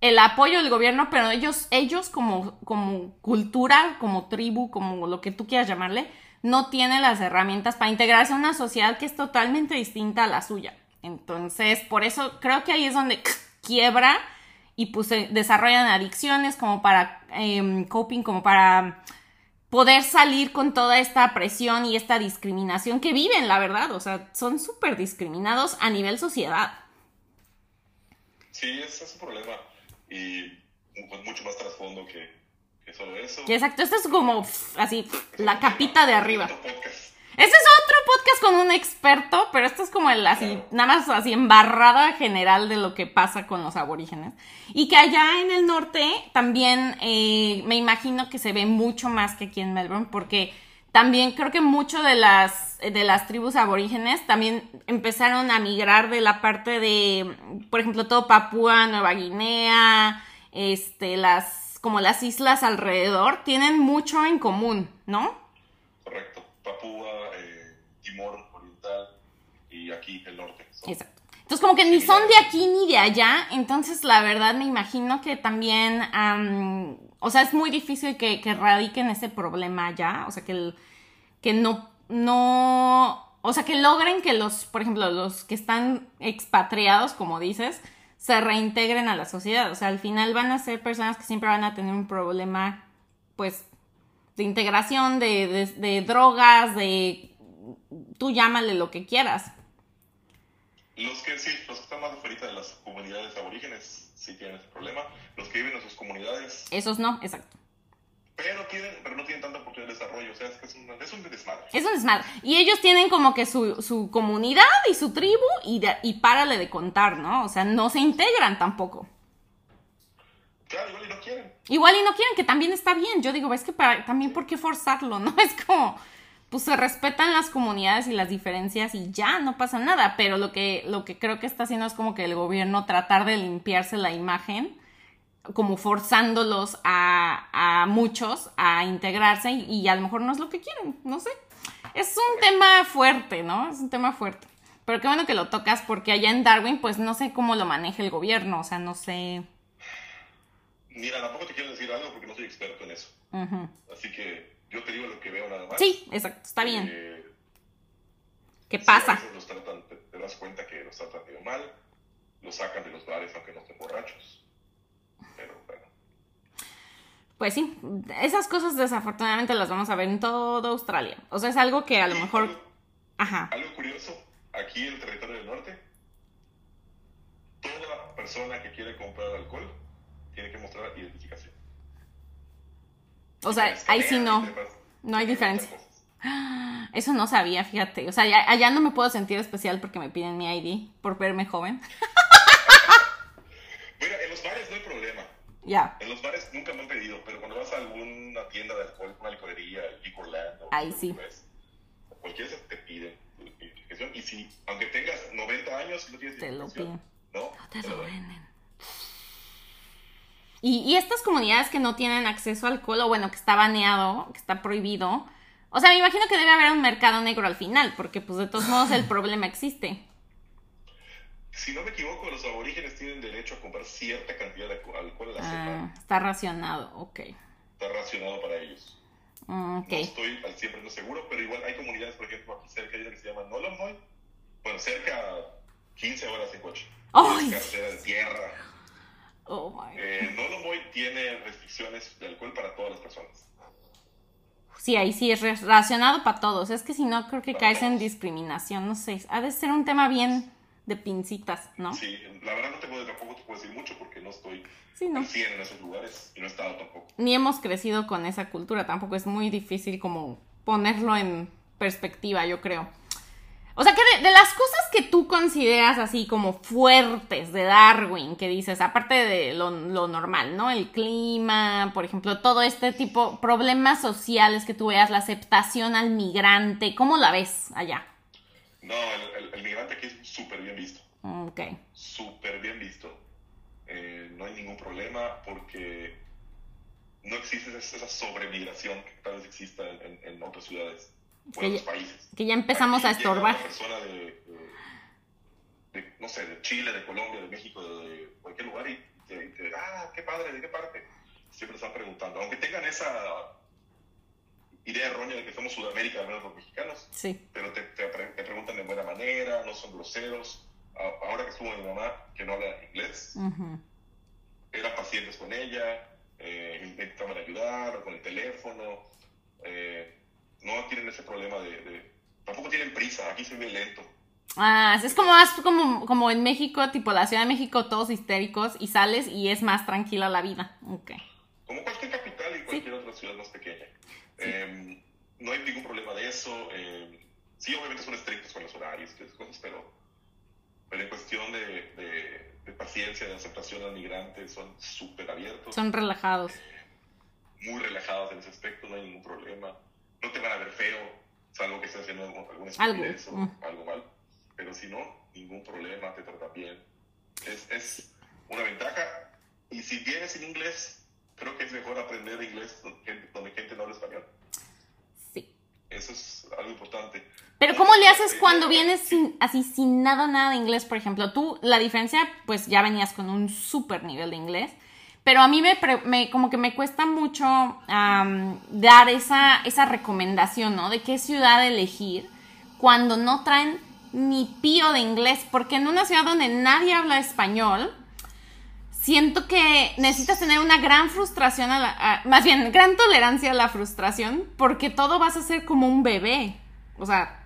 el apoyo del gobierno, pero ellos, ellos como, como cultura, como tribu, como lo que tú quieras llamarle, no tienen las herramientas para integrarse a una sociedad que es totalmente distinta a la suya. Entonces, por eso creo que ahí es donde quiebra y pues desarrollan adicciones como para em, coping, como para poder salir con toda esta presión y esta discriminación que viven, la verdad. O sea, son súper discriminados a nivel sociedad. Sí, ese es un problema y pues, mucho más trasfondo que, que solo eso. exacto, esto es como así, la capita de arriba. Este es otro podcast con un experto, pero esto es como el así, nada más así embarrada general de lo que pasa con los aborígenes. Y que allá en el norte también eh, me imagino que se ve mucho más que aquí en Melbourne, porque también creo que mucho de las, de las tribus aborígenes también empezaron a migrar de la parte de, por ejemplo, todo Papúa, Nueva Guinea, este, las, como las islas alrededor, tienen mucho en común, ¿no? Correcto. Papúa, eh, Timor Oriental y aquí el norte. Exacto. Entonces, como que ni son de aquí ni de allá, entonces la verdad me imagino que también o sea, es muy difícil que, que radiquen ese problema ya, o sea, que, que no, no, o sea, que logren que los, por ejemplo, los que están expatriados, como dices, se reintegren a la sociedad, o sea, al final van a ser personas que siempre van a tener un problema, pues, de integración, de, de, de drogas, de, tú llámale lo que quieras. Los que sí, los que están más afuera de las comunidades aborígenes sí tienen ese problema. Los que viven en sus comunidades. Esos no, exacto. Pero, tienen, pero no tienen tanta oportunidad de desarrollo. O sea, es que es un, es un desmadre. Es un desmadre. Y ellos tienen como que su, su comunidad y su tribu y, de, y párale de contar, ¿no? O sea, no se integran tampoco. Claro, igual y no quieren. Igual y no quieren, que también está bien. Yo digo, es que para, también por qué forzarlo, ¿no? Es como pues se respetan las comunidades y las diferencias y ya no pasa nada, pero lo que, lo que creo que está haciendo es como que el gobierno tratar de limpiarse la imagen, como forzándolos a, a muchos a integrarse y, a lo mejor no es lo que quieren, no sé. Es un tema fuerte, ¿no? Es un tema fuerte. Pero qué bueno que lo tocas porque allá en Darwin pues no sé cómo lo maneja el gobierno, o sea, no sé... Mira, tampoco te quiero decir algo porque no soy experto en eso. Así que yo te digo lo que veo nada más. Sí, exacto, está bien. Eh, ¿Qué pasa? te, das cuenta que los tratan medio mal, los sacan de los bares aunque no estén borrachos. Pero bueno. Pues sí, esas cosas desafortunadamente las vamos a ver en toda Australia. O sea, es algo que a lo mejor... Algo, Ajá. Algo curioso, aquí en el territorio del norte, toda persona que quiere comprar alcohol tiene que mostrar identificación. O sea, ahí sí no. No hay diferencia. Eso no sabía, fíjate. O sea, allá no me puedo sentir especial porque me piden mi ID por verme joven. Mira, en los bares no hay problema. Ya. En los bares nunca me han pedido, pero cuando vas a alguna tienda de alcohol, una licorería, Liquorland, o ahí sí. cualquiera te pide identificación. Y si, aunque tengas 90 años, no tienes te lo piden. No, no te, lo venden. Y, estas comunidades que no tienen acceso al alcohol, o bueno, que está baneado, que está prohibido, o sea, me imagino que debe haber un mercado negro al final, porque pues de todos modos el problema existe. Si no me equivoco, los aborígenes tienen derecho a comprar cierta cantidad de alcohol a la ah, semana. Está racionado, ok. Está racionado para ellos. Mm, okay. No estoy al 100% seguro, pero igual hay comunidades, por ejemplo, aquí cerca hay una que se llama Nolomoy. Bueno, cerca 15 horas en coche. ¡Ay! Carretera de tierra Oh my. Eh, no lo voy tiene restricciones de alcohol para todas las personas. Sí, ahí sí es relacionado para todos. Es que si no, creo que Para caes en discriminación. No sé. Ha de ser un tema bien de pincitas, ¿no? Sí, la verdad no te puedo, tampoco te puedo decir mucho porque no estoy Sí, ¿no? al 100 en esos lugares y no he estado tampoco. Ni hemos crecido con esa cultura. Tampoco es muy difícil como ponerlo en perspectiva, yo creo. O sea que de, de las cosas que tú consideras así como fuertes de Darwin, que dices, aparte de lo, lo normal, ¿no? El clima, por ejemplo, todo este tipo, problemas sociales que tú veas, la aceptación al migrante, ¿cómo la ves allá? No, el, el- el migrante aquí es súper bien visto, Ok. súper bien visto. Eh, no hay ningún problema porque no existe esa, sobremigración que tal vez exista en, en- otras ciudades Que ya- países. Que ya empezamos a Aquí llega estorbar. Persona de, de- de, no sé, de Chile, de Colombia, de México, de, cualquier lugar y te, te- ah, qué padre, ¿de qué parte? Siempre están preguntando, aunque tengan esa idea errónea de que somos Sudamérica, al menos los mexicanos, Sí. pero te, te te preguntan de buena manera, no son groseros. A- Ahora que estuvo mi mamá, que no habla inglés, Ujú. eran pacientes con ella, eh, intentaban ayudar con el teléfono, eh, no tienen ese problema de, de- Tampoco tienen prisa, aquí soy bien lento. Ah, es como más como, como en México, tipo la Ciudad de México, todos histéricos y sales y es más tranquila la vida. Ok. Como cualquier capital y cualquier otra ciudad más pequeña. Eh, no hay ningún problema de eso. eh, sí, obviamente son estrictos con los horarios y esas cosas, pero, pero en cuestión de, de- de paciencia, de aceptación al migrante, son súper abiertos. Son relajados. muy relajados en ese aspecto, no hay ningún problema. No te van a ver feo, salvo que estés haciendo alguna Algo, o mm. algo mal. Pero si no, ningún problema, te tratan bien. Es, es una ventaja. Y si vienes en inglés, creo que es mejor aprender inglés donde gente, donde gente no habla español. Sí. Eso es algo importante. Pero ¿cómo le haces cuando vienes sin, así sin nada, nada de inglés? Por ejemplo, tú, la diferencia, pues ya venías con un súper nivel de inglés. Pero a mí me, me- como que me cuesta mucho dar esa, esa recomendación, ¿no? De qué ciudad elegir cuando no traen ni pío de inglés. Porque en una ciudad donde nadie habla español, siento que necesitas tener una gran frustración, a la- más bien, gran tolerancia a la frustración, porque todo vas a ser como un bebé. O sea,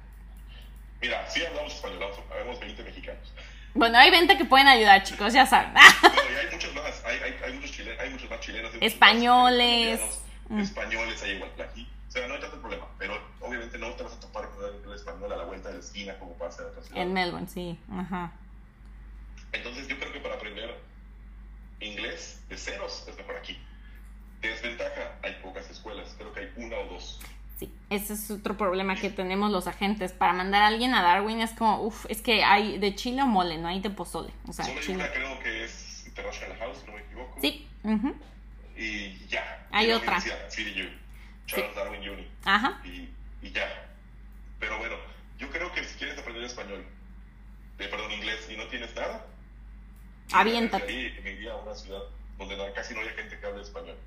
Mira, sí hablamos español, habemos 20 mexicanos. Bueno, hay 20 que pueden ayudar, chicos, ya saben. Bueno, y hay muchos más, hay, hay, hay muchos chilenos, hay muchos más chilenos. muchos Españoles. colombianos, Españoles, hay igual aquí. O sea, no hay tanto problema, pero obviamente no te vas a topar con el español a la vuelta de la esquina como pasa en otras ciudades. en Melbourne, sí. Ajá. Entonces yo creo que para aprender inglés de ceros es mejor aquí. Desventaja, hay pocas escuelas, creo que hay una o dos. Sí, ese es otro problema que tenemos los agentes. Para mandar a alguien a Darwin es como, uff, es que hay de chile o mole, no hay de pozole. O sea, Solo hay chile. una creo que es International House, si no me equivoco. Sí, ujú, Y ya. Hay Y otra. CDU, Charles Darwin Uni. ajá. y, y ya. Pero bueno, yo creo que si quieres aprender español, eh, perdón, inglés, y no tienes nada, Aviéntate. ahí me iría a una ciudad donde casi no haya gente que hable español.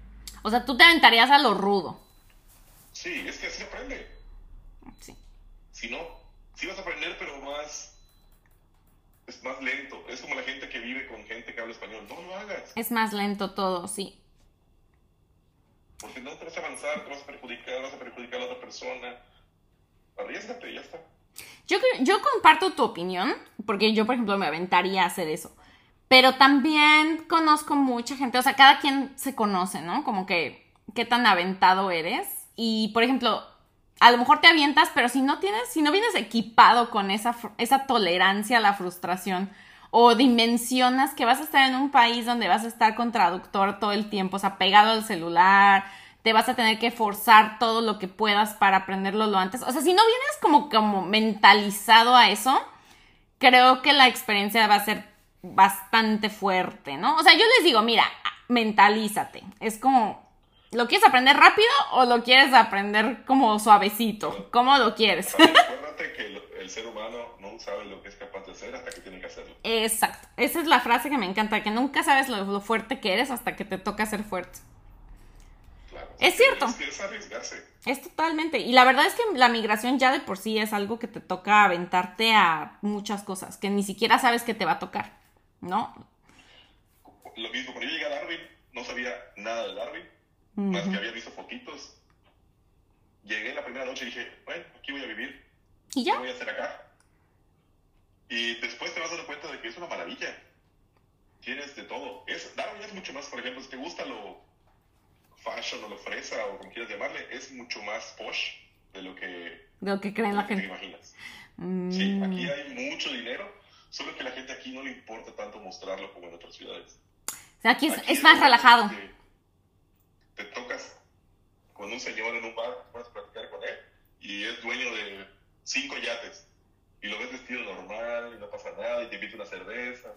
O sea, tú te aventarías a lo rudo. Sí, es que así aprende. Sí. Si no, sí vas a aprender, pero más. Es más lento. Es como la gente que vive con gente que habla español. No lo hagas. Es más lento todo, sí. Porque no te vas a avanzar, te vas a perjudicar, vas a perjudicar a la otra persona. Arriesgate, y ya está. Yo, yo comparto tu opinión, porque yo, por ejemplo, me aventaría a hacer eso. Pero también conozco mucha gente, o sea, cada quien se conoce, ¿no? Como que qué tan aventado eres. Y, por ejemplo, a lo mejor te avientas, pero si no tienes, si no vienes equipado con esa, esa tolerancia a la frustración, o dimensionas que vas a estar en un país donde vas a estar con traductor todo el tiempo, o sea, pegado al celular, te vas a tener que forzar todo lo que puedas para aprenderlo lo antes. O sea, si no vienes como, como mentalizado a eso, creo que la experiencia va a ser bastante fuerte, ¿no? O sea, yo les digo, mira, mentalízate. Es como, ¿lo quieres aprender rápido o lo quieres aprender como suavecito? ¿Cómo lo quieres? Acuérdate que el, el ser humano no sabe lo que es capaz de hacer hasta que tiene que hacerlo. Exacto. Esa es la frase que me encanta, que nunca sabes lo, lo fuerte que eres hasta que te toca ser fuerte. Claro. Es cierto. Es, que es arriesgarse. Es totalmente. Y la verdad es que la migración ya de por sí es algo que te toca aventarte a muchas cosas, que ni siquiera sabes que te va a tocar, ¿no? lo mismo, cuando yo llegué a Darwin, no sabía nada de Darwin, más que había visto fotitos. Llegué la primera noche y dije, bueno, aquí voy a vivir. ¿Y ya? ¿Qué voy a hacer acá? Y después te vas dando cuenta de que es una maravilla. Tienes de todo. Es, Darwin es mucho más, por ejemplo, si te gusta lo fashion o lo fresa o como quieras llamarle, es mucho más posh de lo que, De lo que creen la que te gente. imaginas. Mm. Sí, aquí hay mucho dinero, solo que a la gente aquí no le importa tanto mostrarlo como en otras ciudades. O sea, aquí es, Aquí es más de relajado. repente Te tocas con un señor en un bar, puedes platicar con él, y es dueño de cinco yates. Y lo ves vestido normal, y no pasa nada, y te invita una cerveza.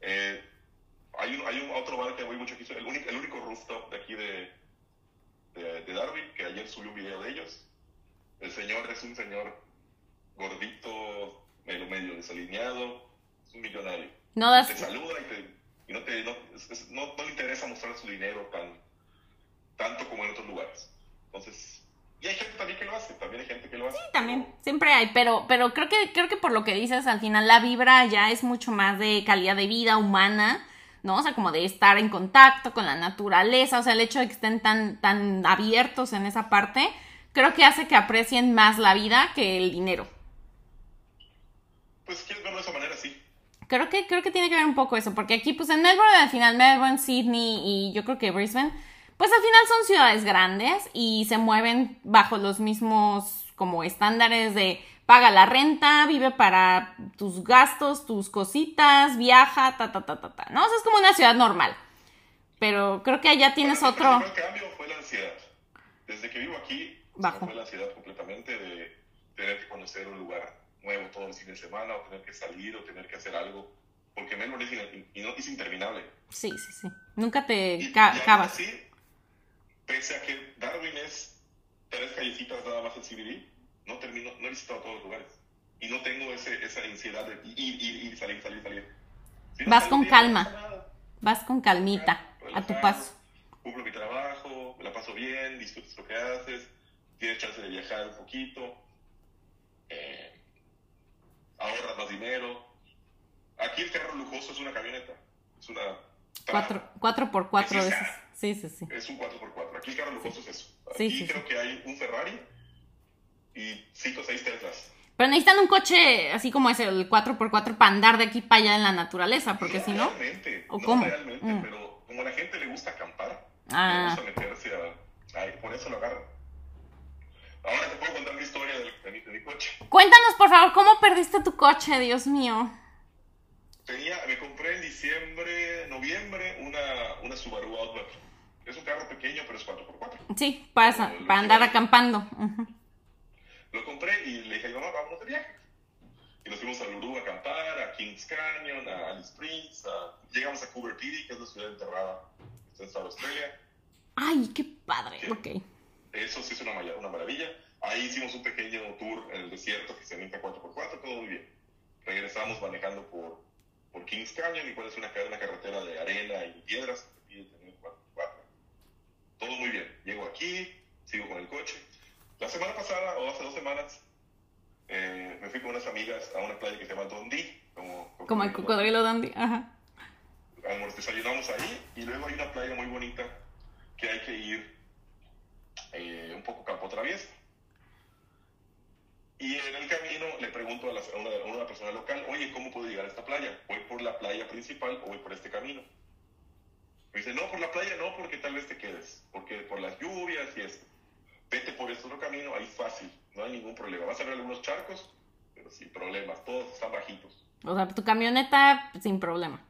Eh, hay, un, hay un otro bar que voy mucho aquí, el único, el único rooftop de aquí de, de, de Darwin, que ayer subí un video de ellos. El señor es un señor gordito, medio, medio desalineado, es un millonario No te saluda y, te, y no, te, no, no, no le interesa mostrar su dinero tan, tanto como en otros lugares. Entonces, y hay gente también que lo hace, también hay gente que lo hace. También, siempre hay, pero, pero creo que, creo que por lo que dices, al final la vibra ya es mucho más de calidad de vida humana, ¿no? O sea, como de estar en contacto con la naturaleza, o sea, el hecho de que estén tan, tan abiertos en esa parte, creo que hace que aprecien más la vida que el dinero. Pues si quieres verlo de esa manera, sí. Creo que, creo que tiene que ver un poco eso, porque aquí, pues en Melbourne, al final, Melbourne, Sydney y yo creo que Brisbane, pues al final son ciudades grandes y se mueven bajo los mismos como estándares de paga la renta, vive para tus gastos, tus cositas, viaja, ta, ta, ta, ta, ta, ¿no? O sea, es como una ciudad normal. Pero creo que allá tienes Bueno, otro... El primer cambio fue la ansiedad. Desde que vivo aquí, Bajo. fue la ansiedad completamente de tener que conocer un lugar nuevo todo el fin de semana, o tener que salir, o tener que hacer algo. Porque Melbourne es, in- y no- es interminable. Sí, sí, sí. Nunca te Y, ca- y acabas. así, pese a que Darwin es tres callecitas nada más el CBD, no termino, no he visitado todos los lugares. Y no tengo ese, esa ansiedad de ir, ir, ir, salir, salir, salir. Si no Vas con no calma. nada. Vas con calmita, a tu paso. Cumplo mi trabajo, me la paso bien, disfrutas lo que haces, tienes chance de viajar un poquito, eh, ahorras más dinero. Aquí el carro lujoso es una camioneta, es una... Cuatro, cuatro por cuatro Es veces. esa. Sí, sí, sí. Es un 4x4. Aquí el carro lujoso es eso. Aquí sí, creo sí. que hay un Ferrari y 5 o 6 Teslas. Pero necesitan un coche así como ese, el 4x4, para andar de aquí para allá en la naturaleza, porque si no. realmente, ¿O no cómo? realmente, Mm. pero como a la gente le gusta acampar, Ah. le gusta meterse a... ay, por eso lo agarran. Ahora te puedo contar mi historia del- de, mi, de mi coche. Cuéntanos, por favor, ¿cómo perdiste tu coche, Dios mío? Tenía, me compré en diciembre, noviembre, una, una Subaru Outback. Es un carro pequeño, pero es 4x4. Sí, para, sa- para andar acampando. Lo compré y le dije, mamá, vámonos de viaje. Y nos fuimos a Luru a acampar, a Kings Canyon, a Alice Springs, a- llegamos a Cooper Pedy, que es la ciudad enterrada que en South Australia. Ay, qué padre. Ok. Eso sí es una, una maravilla. Ahí hicimos un pequeño tour en el desierto que se avienta 4x4, todo muy bien. Regresamos manejando por, por Kings Canyon, igual es una, una carretera de arena y piedras que te pide tener 4x4. Todo muy bien. Llego aquí, sigo con el coche. La semana pasada, o hace dos semanas, eh, me fui con unas amigas a una playa que se llama Dundee. Como, Como el cocodrilo Dandy. Ajá. Desayunamos ahí y luego hay una playa muy bonita que hay que ir eh, un poco campo traviesa. Y en el camino le pregunto a, a una, a una persona local, oye, ¿cómo puedo llegar a esta playa? ¿Voy por la playa principal o voy por este camino? Me dice, no, por la playa no, porque tal vez te quedes, porque por las lluvias y esto. Vete por este otro camino, ahí fácil, no hay ningún problema. Vas a ver algunos charcos, pero sin problemas, todos están bajitos. O sea, tu camioneta sin problema.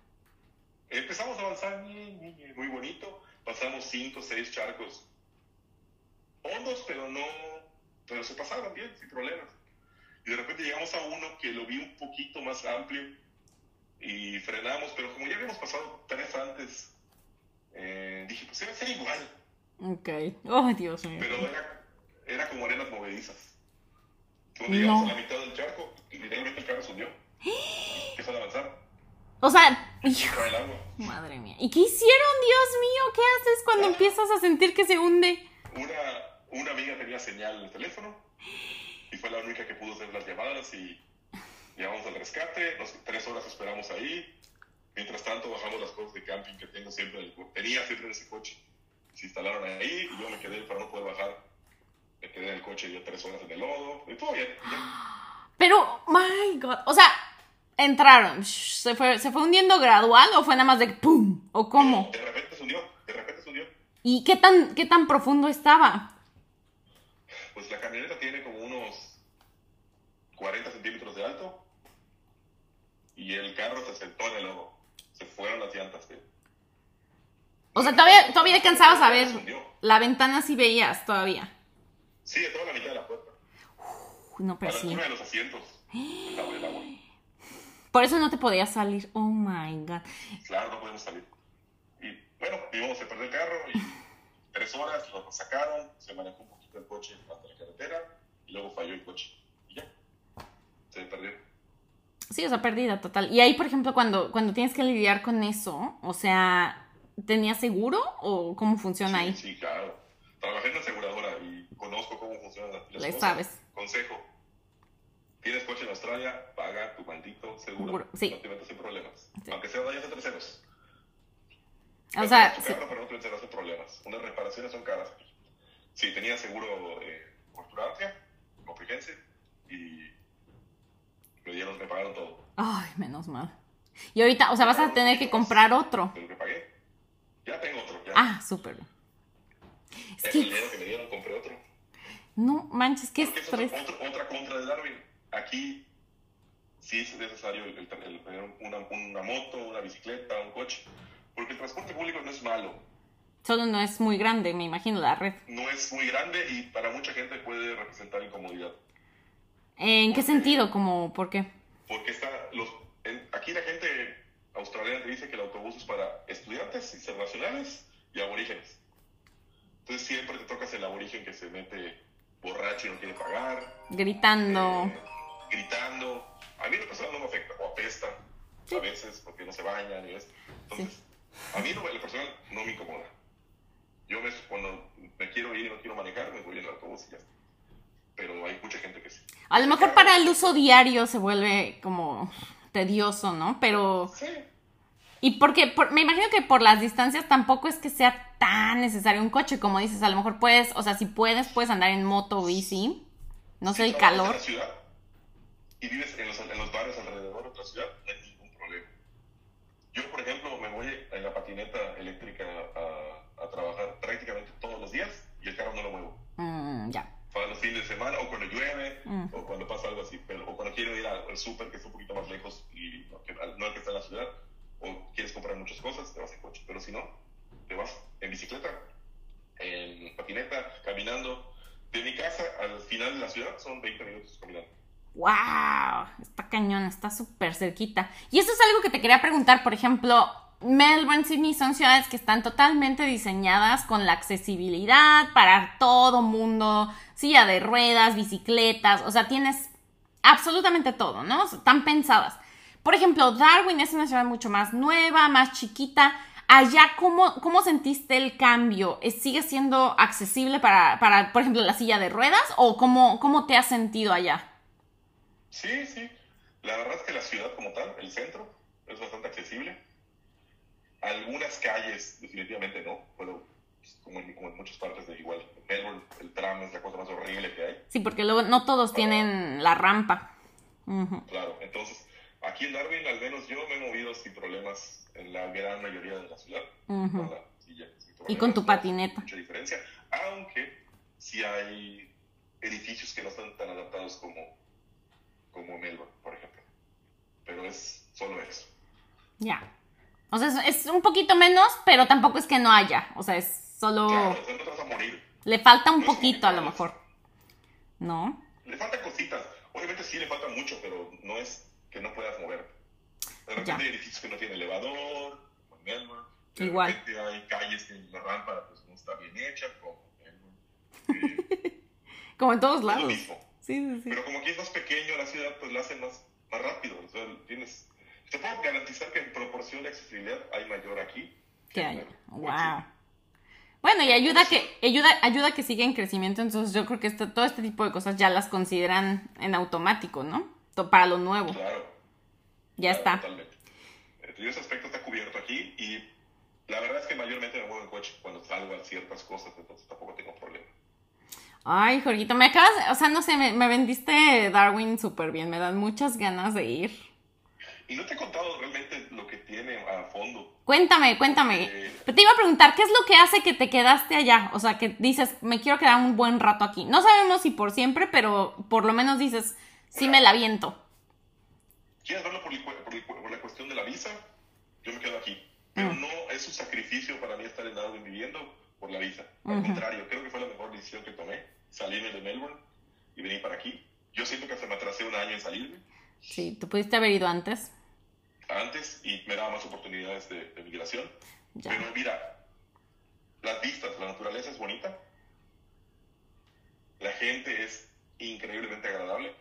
Empezamos a avanzar muy bonito. Pasamos cinco, seis charcos hondos, pero no, pero se pasaron bien, sin problemas. Y de repente llegamos a uno que lo vi un poquito más amplio y frenamos, pero como ya habíamos pasado tres antes, eh, dije, pues debe ser igual, Ok. Oh, Dios mío. pero era, era como arenas movedizas. Cuando No. llegamos a la mitad del charco, y literalmente el carro subió. Empezó a avanzar, O sea, hijo, el agua. madre mía. ¿Y qué hicieron, Dios mío? ¿Qué haces cuando empiezas a sentir que se hunde? una, una amiga tenía señal en el teléfono y fue la única que pudo hacer las llamadas y llamamos al rescate, nos, tres horas esperamos ahí. Mientras tanto bajamos las cosas de camping que tengo siempre, tenía siempre ese coche. Se instalaron ahí y yo me quedé para no poder bajar. Me quedé en el coche ya tres horas en el lodo y todo bien. Pero, my God, o sea, entraron, ¿se fue, ¿se fue hundiendo gradual o fue nada más de pum? ¿O cómo? De repente se hundió, de repente se hundió. ¿Y qué tan, qué tan profundo estaba? Pues la camioneta tiene como unos 40 centímetros de alto y el carro se sentó en el lodo. Se fueron las llantas. ¿sí? O sea, todavía, todavía alcanzabas a ver la ventana si veías todavía. Sí, de toda la mitad de la puerta. Uy, no, A pero la sí. de los asientos. Estaba el agua. Por eso no te podías salir. Oh my God. Claro, no podemos salir. Y bueno, vimos, se perdió el carro y tres horas lo sacaron, se manejó un poquito el coche hasta la carretera y luego falló el coche. Y ya, se perdió. Sí, o sea, perdida total. Y ahí, por ejemplo, cuando, cuando tienes que lidiar con eso, o sea, ¿tenías seguro o cómo funciona sí, ahí? Sí, claro. Trabajé en la aseguradora y conozco cómo funcionan las Le cosas. sabes. Consejo. Tienes coche en Australia, paga tu maldito seguro. Seguro, sí. No te metas en problemas. Sí. Aunque sea daños a terceros. O sea, tu sí. carro, pero no te en problemas. Unas reparaciones son caras. Sí, tenía seguro eh, Forturancia, comprehensive, y me dieron, me pagaron todo. Ay, menos mal. Y ahorita, o sea, vas a tener que comprar otro. De lo que pagué. Ya tengo otro. Ya. Ah, súper. Es El que, dinero que me dieron compré otro. no manches, qué Porque es estrés. otra, contra de Darwin. Aquí sí es necesario el, el- el tener una, una moto, una bicicleta, un coche. Porque el transporte público no es malo. Solo no es muy grande, me imagino, la red. No es muy grande y para mucha gente puede representar incomodidad. ¿En qué sentido? Como, ¿por qué? Porque está los, en- aquí la gente australiana te dice que el autobús es para estudiantes internacionales y aborígenes. Entonces siempre te tocas el aborigen que se mete borracho y no quiere pagar, Gritando. eh, gritando. A mí lo personal no me afecta, o apestan a veces porque no se bañan y eso. Entonces, a mí lo, lo personal no me incomoda. Yo me, cuando me quiero ir y no quiero manejar, me voy en el autobús y ya está. Pero hay mucha gente que sí. A lo mejor para el uso diario se vuelve como tedioso, ¿no? Pero... Sí, Y porque por- me imagino que por las distancias tampoco es que sea tan necesario un coche, como dices, a lo mejor puedes, o sea, si puedes, puedes andar en moto o bici. No sé, Si el calor. En la ciudad y vives en los, en los barrios alrededor de la ciudad, no hay ningún problema. Yo, por ejemplo, me voy en la patineta eléctrica súper que está un poquito más lejos y no, que, no el que está en la ciudad, o quieres comprar muchas cosas, te vas en coche. Pero si no, te vas en bicicleta, en patineta, caminando. De mi casa al final de la ciudad son 20 minutos caminando. ¡Wow! Está cañón, está súper cerquita. Y eso es algo que te quería preguntar, por ejemplo, Melbourne, Sydney son ciudades que están totalmente diseñadas con la accesibilidad para todo mundo, silla de ruedas, bicicletas, o sea, tienes absolutamente todo, ¿no? Están pensadas. Por ejemplo, Darwin es una ciudad mucho más nueva, más chiquita. Allá, ¿cómo, cómo sentiste el cambio? ¿Es- ¿Sigue siendo accesible para, para, por ejemplo, la silla de ruedas? ¿O cómo, cómo te has sentido allá? Sí, sí. La verdad es que la ciudad como tal, el centro, es bastante accesible. Algunas calles definitivamente no, pero como, en, como en muchas partes de igual. Melbourne el tram es la cosa más horrible que hay. Sí, porque luego no todos tienen la rampa. Ujú. Claro, entonces aquí en Darwin al menos yo me he movido sin problemas en la gran mayoría de la ciudad. Ujú. Con la silla, Y con tu patineta. Mucha diferencia, aunque sí hay edificios que no están tan adaptados como, como Melbourne, por ejemplo. Pero es solo eso. Ya. O sea, es, es un poquito menos, pero tampoco es que no haya. O sea, es solo... Claro, o sea, no te vas a morir. Le falta un No poquito a lo mejor. ¿No? Le faltan cositas. Obviamente sí le falta mucho, pero no es que no puedas moverte. De repente Ya. hay edificios que no tienen elevador, como en Melbourne. De Igual. repente hay calles que la rampa pues, no está bien hecha, como en Melbourne. Eh, Como en todos es lo lados. mismo. Sí, sí, sí. Pero como aquí es más pequeño la ciudad, pues la hacen más, más rápido. O sea, tienes... Te puedo garantizar que en proporción de accesibilidad hay mayor aquí. Que hay. Wow. Bueno, y ayuda a que, ayuda, ayuda que siga en crecimiento, entonces yo creo que este- todo este tipo de cosas ya las consideran en automático, ¿no? Para lo nuevo. Claro. Ya Claro, está. Totalmente. Entonces, ese aspecto está cubierto aquí y la verdad es que mayormente me muevo en coche cuando salgo a ciertas cosas, entonces tampoco tengo problema. Ay, Jorgito, me acabas, o sea, no sé, me, me vendiste Darwin súper bien, me dan muchas ganas de ir. Y no te he contado realmente lo que tiene a fondo. Cuéntame, cuéntame. Eh, Te iba a preguntar, ¿qué es lo que hace que te quedaste allá? O sea, que dices, me quiero quedar un buen rato aquí. No sabemos si por siempre, pero por lo menos dices, sí me la viento. ¿Quieres verlo por, el por el por la cuestión de la visa? Yo me quedo aquí. Pero Mm. no es un sacrificio para mí estar en Darwin viviendo por la visa. Al contrario, creo que fue la mejor decisión que tomé. Salirme de Melbourne y venir para aquí. Yo siento que hasta me atrasé un año en salirme Sí, tú pudiste haber ido antes. antes y me daba más oportunidades de, de migración. Ya. Pero mira, las vistas, la naturaleza es bonita. La gente es increíblemente agradable.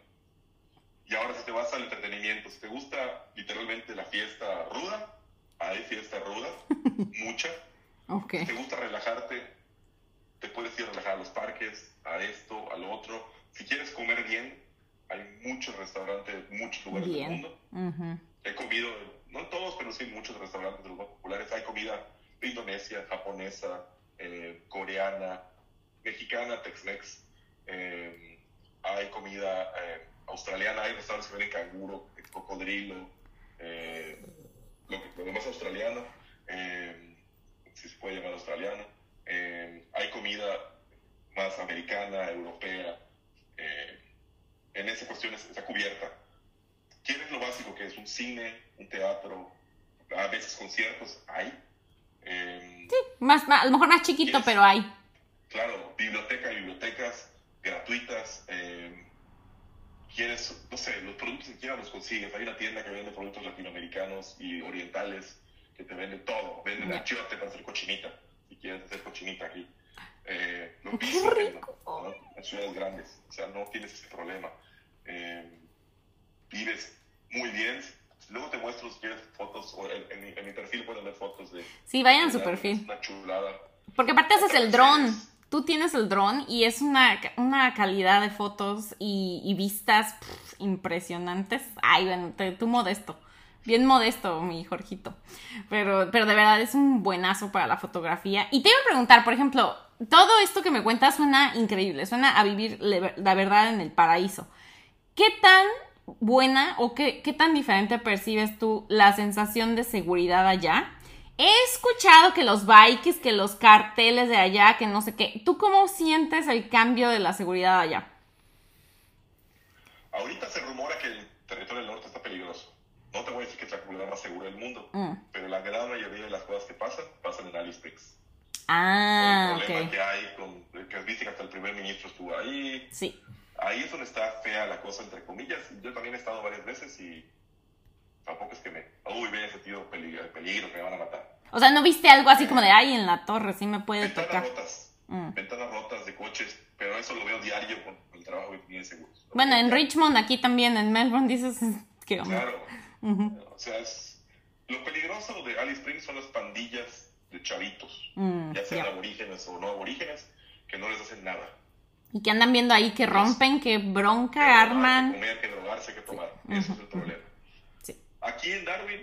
Y ahora si te vas al entretenimiento, si te gusta literalmente la fiesta ruda, hay fiesta ruda, mucha. Ok. Si te gusta relajarte, te puedes ir a relajar a los parques, a esto, al otro. Si quieres comer bien, hay muchos restaurantes, muchos lugares del mundo. He comido, no todos, pero sí muchos restaurantes de los más populares. Hay comida Indonesia, japonesa, eh, coreana, mexicana, Tex-Mex. Eh, hay comida eh, australiana, hay restaurantes que venden canguro, cocodrilo, lo, que- lo demás australiano, si se puede llamar australiano. Hay comida más americana, europea. eh, en esa cuestión es- está cubierta. ¿Quieres lo básico que es un cine, un teatro, a veces conciertos? Hay. Eh, Más, más- a lo mejor más chiquito, pero hay. Claro, biblioteca, bibliotecas gratuitas. eh, quieres, no sé, los productos que quieras los consigues. Hay una tienda que vende productos latinoamericanos y orientales que te vende todo. Venden achiote para hacer cochinita, si quieres hacer cochinita aquí. Eh, lo ¡Qué en- rico! ¿no? en ciudades grandes. O sea, no tienes ese problema. Eh, vives muy bien. Luego te muestro si quieres fotos, o en, en mi- en mi perfil pueden ver fotos de... Sí, vayan a su perfil. Una chulada. Porque aparte haces el dron. Tú tienes el dron y es una, una calidad de fotos y, y vistas pff, impresionantes. Ay, bueno, te- tú modesto. Bien modesto, mi Jorgito. Pero, pero de verdad es un buenazo para la fotografía. Y te iba a preguntar, por ejemplo, todo esto que me cuentas suena increíble, suena a vivir la verdad en el paraíso. ¿Qué tan buena o qué, qué tan diferente percibes tú la sensación de seguridad allá? He escuchado que los bikes, que los carteles de allá, que no sé qué. ¿Tú cómo sientes el cambio de la seguridad allá? Ahorita se rumora que el territorio del norte está peligroso. No te voy a decir que es la comunidad más segura del mundo, Mm. pero la gran mayoría de las cosas que pasan, pasan en Alice Springs. Ah, el problema ok. que hay con, que viste que hasta el primer ministro estuvo ahí, Sí. ahí es donde está fea la cosa, entre comillas. Yo también he estado varias veces y tampoco es que me, uy, me haya sentido peligro, peligro, que me van a matar. O sea, ¿no viste algo así como de, ay, en la torre, sí me puede Ventanas tocar? rotas, Mm. ventanas rotas de coches, pero eso lo veo diario con el trabajo que tienen seguros. Bueno, en Richmond, aquí también, en Melbourne, dices, ¿qué onda? Claro. Ujú. O sea, es... Lo peligroso de Alice Springs son las pandillas de chavitos, Mm, ya sean ya. aborígenes o no aborígenes, que no les hacen nada. Y que andan viendo ahí que rompen, que Que bronca, Que arman. comer, que drogarse, que tomar. Ese es el problema. Sí. Aquí en Darwin,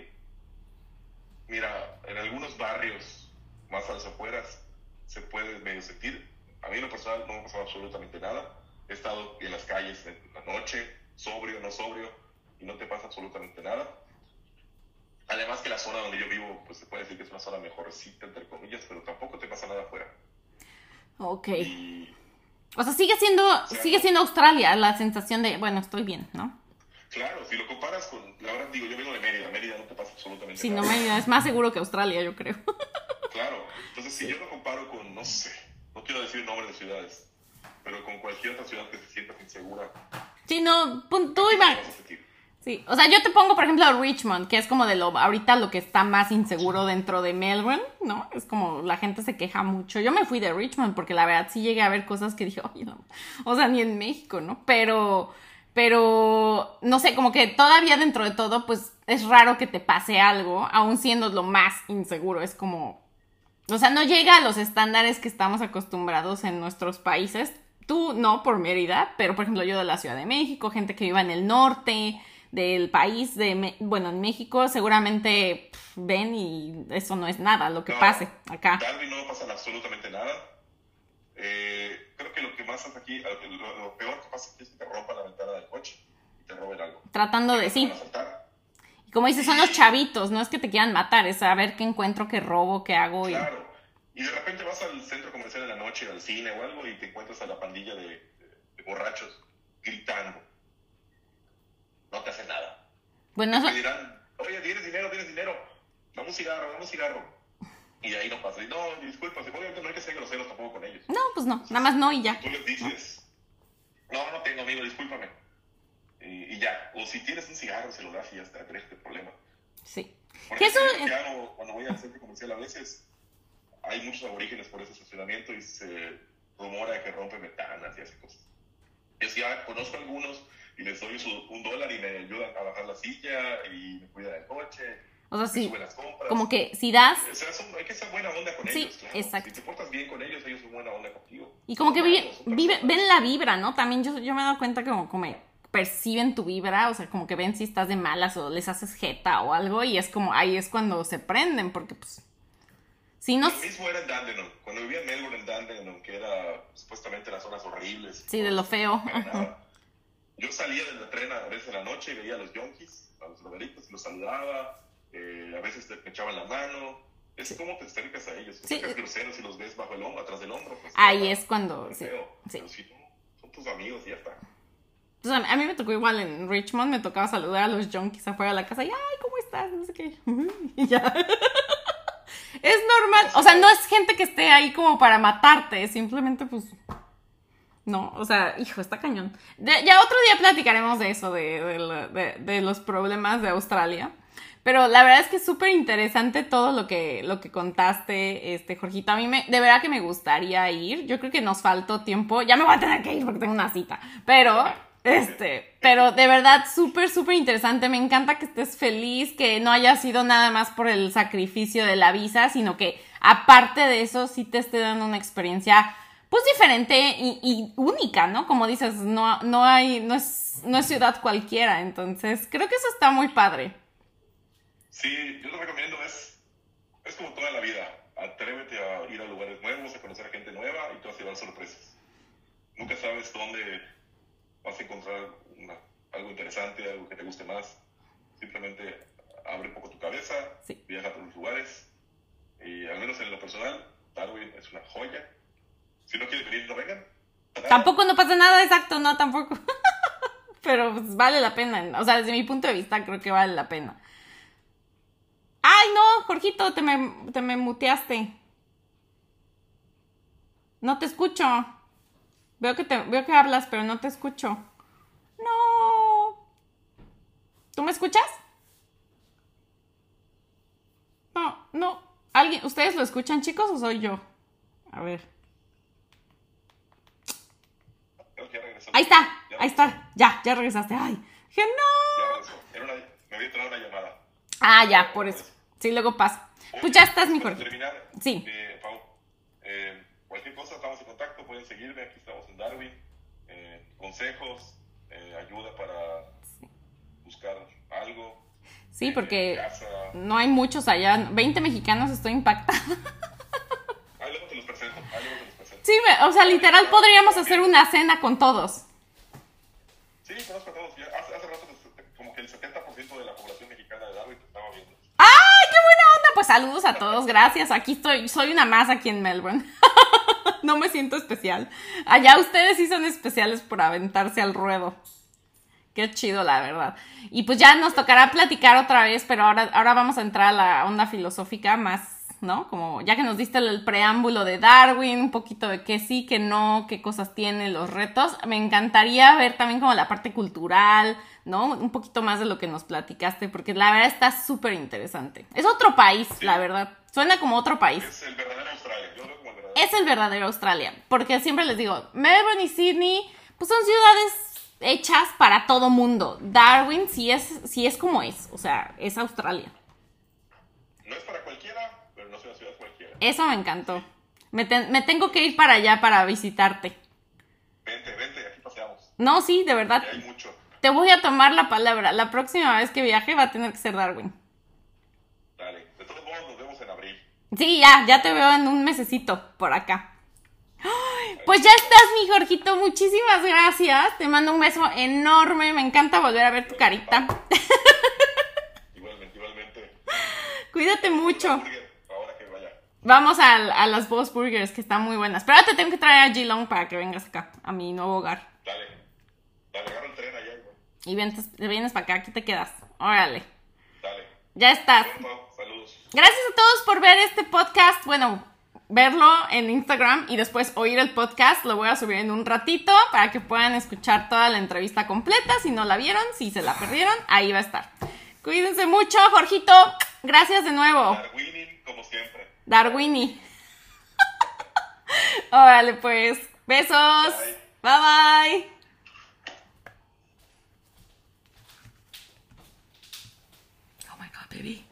mira, en algunos barrios más a las afueras se puede medio sentir. A mí en lo personal no me ha pasado absolutamente nada. He estado en las calles en la noche, sobrio, no sobrio, y no te pasa absolutamente nada. Además que la zona donde yo vivo, pues se puede decir que es una zona mejorcita, entre comillas, pero tampoco te pasa nada afuera. Ok. Y O sea, sigue siendo, sigue siendo Australia la sensación de, bueno, estoy bien, ¿no? claro, si lo comparas con, la verdad digo, yo vengo de Mérida, Mérida no te pasa absolutamente Si no nada. me es más seguro que Australia, yo creo. Claro, entonces si yo lo comparo con, no sé, no quiero decir nombres de ciudades, pero con cualquier otra ciudad que se sienta insegura, Sí, no, tú ¿qué iba. vas a sentir? Sí, o sea, yo te pongo, por ejemplo, Richmond, que es como de lo, ahorita lo que está más inseguro dentro de Melbourne, ¿no? Es como la gente se queja mucho. Yo me fui de Richmond porque la verdad sí llegué a ver cosas que dije, oye, no. O sea, ni en México, ¿no? Pero, pero, no sé, como que todavía dentro de todo, pues es raro que te pase algo, aún siendo lo más inseguro. Es como, o sea, no llega a los estándares que estamos acostumbrados en nuestros países. Tú no por Mérida, pero por ejemplo yo de la Ciudad de México, gente que viva en el norte, del país, de, bueno, en México seguramente ven y eso no es nada lo que pase acá. Darwin no pasa absolutamente nada. Eh, creo que lo que más pasa aquí, lo, peor que pasa aquí es que te rompan la ventana del coche y te roben algo. Tratando de, sí. Y como dices, son los chavitos, no es que te quieran matar, es saber qué encuentro, qué robo, qué hago. Claro. Y de repente vas al centro comercial en la noche, al cine o algo, y te encuentras a la pandilla de, borrachos gritando. No te hace nada. Bueno, eso... Te dirán, oye, tienes dinero, tienes dinero. Dame un cigarro, dame un cigarro. Y de ahí no pasa. Y no, disculpa, obviamente no hay que ser groseros tampoco con ellos. No, pues no, nada más no y ya. Tú les dices, no, no tengo amigo, discúlpame. Y, ya. O si tienes un cigarro, se lo das y ya está, tenés este problema. Sí. Porque eso... cuando voy al centro comercial a veces hay muchos aborígenes por ese estacionamiento y se rumora de que rompe ventanas y así cosas. Yo ya conozco algunos y les doy un dólar y me ayudan a bajar la silla y me cuidan el coche. O sea, sí, como que si das... O sea, hay que ser buena onda con ellos, claro. exacto. Si te portas bien con ellos, ellos son buena onda contigo. Y como que vive, ven la vibra, ¿no? También yo, yo me he dado cuenta que como, como perciben tu vibra, o sea, como que ven si estás de malas o les haces jeta o algo y es como, ahí es cuando se prenden, porque pues Sí, no... Lo mismo era en Dandenong. Cuando vivía en Melbourne, en Dandenong, que era supuestamente las zonas horribles. Sí, de lo feo. Yo salía del tren a veces en la noche y veía a los yonkis, a los drogaditos, los saludaba. Eh, a veces te echaban la mano. Es como te acercas a ellos. Te acercas groseros y los ves bajo el hombro, atrás del hombro. Pues, Ahí es cuando... Sí, sí. son tus amigos y ya está. Entonces, a mí me tocó igual en Richmond, me tocaba saludar a los junkies afuera de la casa y, ay, ¿cómo estás? No sé qué. y ya. Es normal. O sea, no es gente que esté ahí como para matarte. Simplemente, pues. No, o sea, hijo, está cañón. ya otro día platicaremos de eso, de, de, los problemas de Australia. Pero la verdad es que es súper interesante todo lo que, lo que contaste, este, Jorgito. A mí me, de verdad que me gustaría ir. Yo creo que nos faltó tiempo. Ya me voy a tener que ir porque tengo una cita. Pero este, pero de verdad, súper, súper interesante. Me encanta que estés feliz, que no haya sido nada más por el sacrificio de la visa, sino que aparte de eso, sí te esté dando una experiencia, pues diferente y, única, ¿no? Como dices, no, no hay, no es, no es ciudad cualquiera. Entonces, creo que eso está muy padre. Sí, yo lo recomiendo, es, es como toda la vida. Atrévete a ir a lugares nuevos, a conocer a gente nueva y te vas a llevar sorpresas. Nunca sabes dónde vas a encontrar algo interesante, algo que te guste más. Simplemente abre un poco tu cabeza, viaja a otros lugares. Y al menos en lo personal, Darwin es una joya. Si no quieres venir, no vengan. Tampoco no pasa nada, exacto, no, tampoco. Pero pues, vale la pena. O sea, desde mi punto de vista, creo que vale la pena. ¡Ay, no! Jorgito, te me, te me muteaste. No te escucho. Veo que, te, veo que hablas, pero no te escucho. No. ¿Tú me escuchas? No, no. ¿Alguien, ¿Ustedes lo escuchan, chicos, o soy yo? A ver. Ahí está, ahí está. Ya, ya regresaste. Ay, dije, no. Ya me había entrado una llamada. Ah, ya, por eso. Sí, luego pasa. Pues ya estás, mejor. terminar, sí. Eh, Pau, eh, cualquier cosa, estamos en contacto, pueden seguirme. Aquí estamos Darwin, eh, consejos, eh, ayuda para buscar algo. Sí, porque no hay muchos allá. 20 mexicanos, estoy impactada. Ahí luego te los presento. Ahí luego te los presento. Sí, o sea, literal podríamos hacer una cena con todos. Sí, conozco a todos. hace, hace rato como que el 70% de la población mexicana de Darwin te estaba viendo. ¡Ay, qué buena onda! Pues saludos a todos, gracias. Aquí estoy, soy una más aquí en Melbourne. no me siento especial. Allá ustedes sí son especiales por aventarse al ruedo. Qué chido, la verdad. Y pues ya nos tocará platicar otra vez, pero ahora, ahora vamos a entrar a la onda filosófica más, ¿no? Como ya que nos diste el preámbulo de Darwin, un poquito de qué sí, qué no, qué cosas tiene, los retos. Me encantaría ver también como la parte cultural, ¿no? Un poquito más de lo que nos platicaste, porque la verdad está súper interesante. Es otro país, la verdad. Suena como otro país. Es el verdadero Australia. Yo es el verdadero Australia. Porque siempre les digo, Melbourne y Sydney, pues son ciudades hechas para todo mundo. Darwin sí es, sí es como es, o sea, es Australia. No es para cualquiera, pero no es una ciudad cualquiera. Eso me encantó. Me, me tengo que ir para allá para visitarte. Vente, vente, aquí paseamos. No, sí, de verdad. hay mucho. te voy a tomar la palabra. La próxima vez que viaje va a tener que ser Darwin. Dale. De todos modos, nos vemos en abril. Sí, ya, ya te veo en un mesecito por acá. Pues ya estás, mi Jorgito. Muchísimas gracias. Te mando un beso enorme. Me encanta volver a ver tu carita. Igualmente, igualmente. Cuídate mucho. Vamos a, a las Boss Burgers, que están muy buenas. Pero ahora te tengo que traer a G-Long para que vengas acá, a mi nuevo hogar. Dale. Dale, agarra el tren allá, güey. Y vienes, vienes para acá, aquí te quedas. Órale. Dale. Ya estás. Saludos. Gracias a todos por ver este podcast. Bueno, verlo en Instagram y después oír el podcast. Lo voy a subir en un ratito para que puedan escuchar toda la entrevista completa. Si no la vieron, si se la perdieron, ahí va a estar. Cuídense mucho, Jorgito. Gracias de nuevo. Darwinin, como siempre. Darwini. Órale, pues. Besos. Bye bye. bye. Oh my god, baby.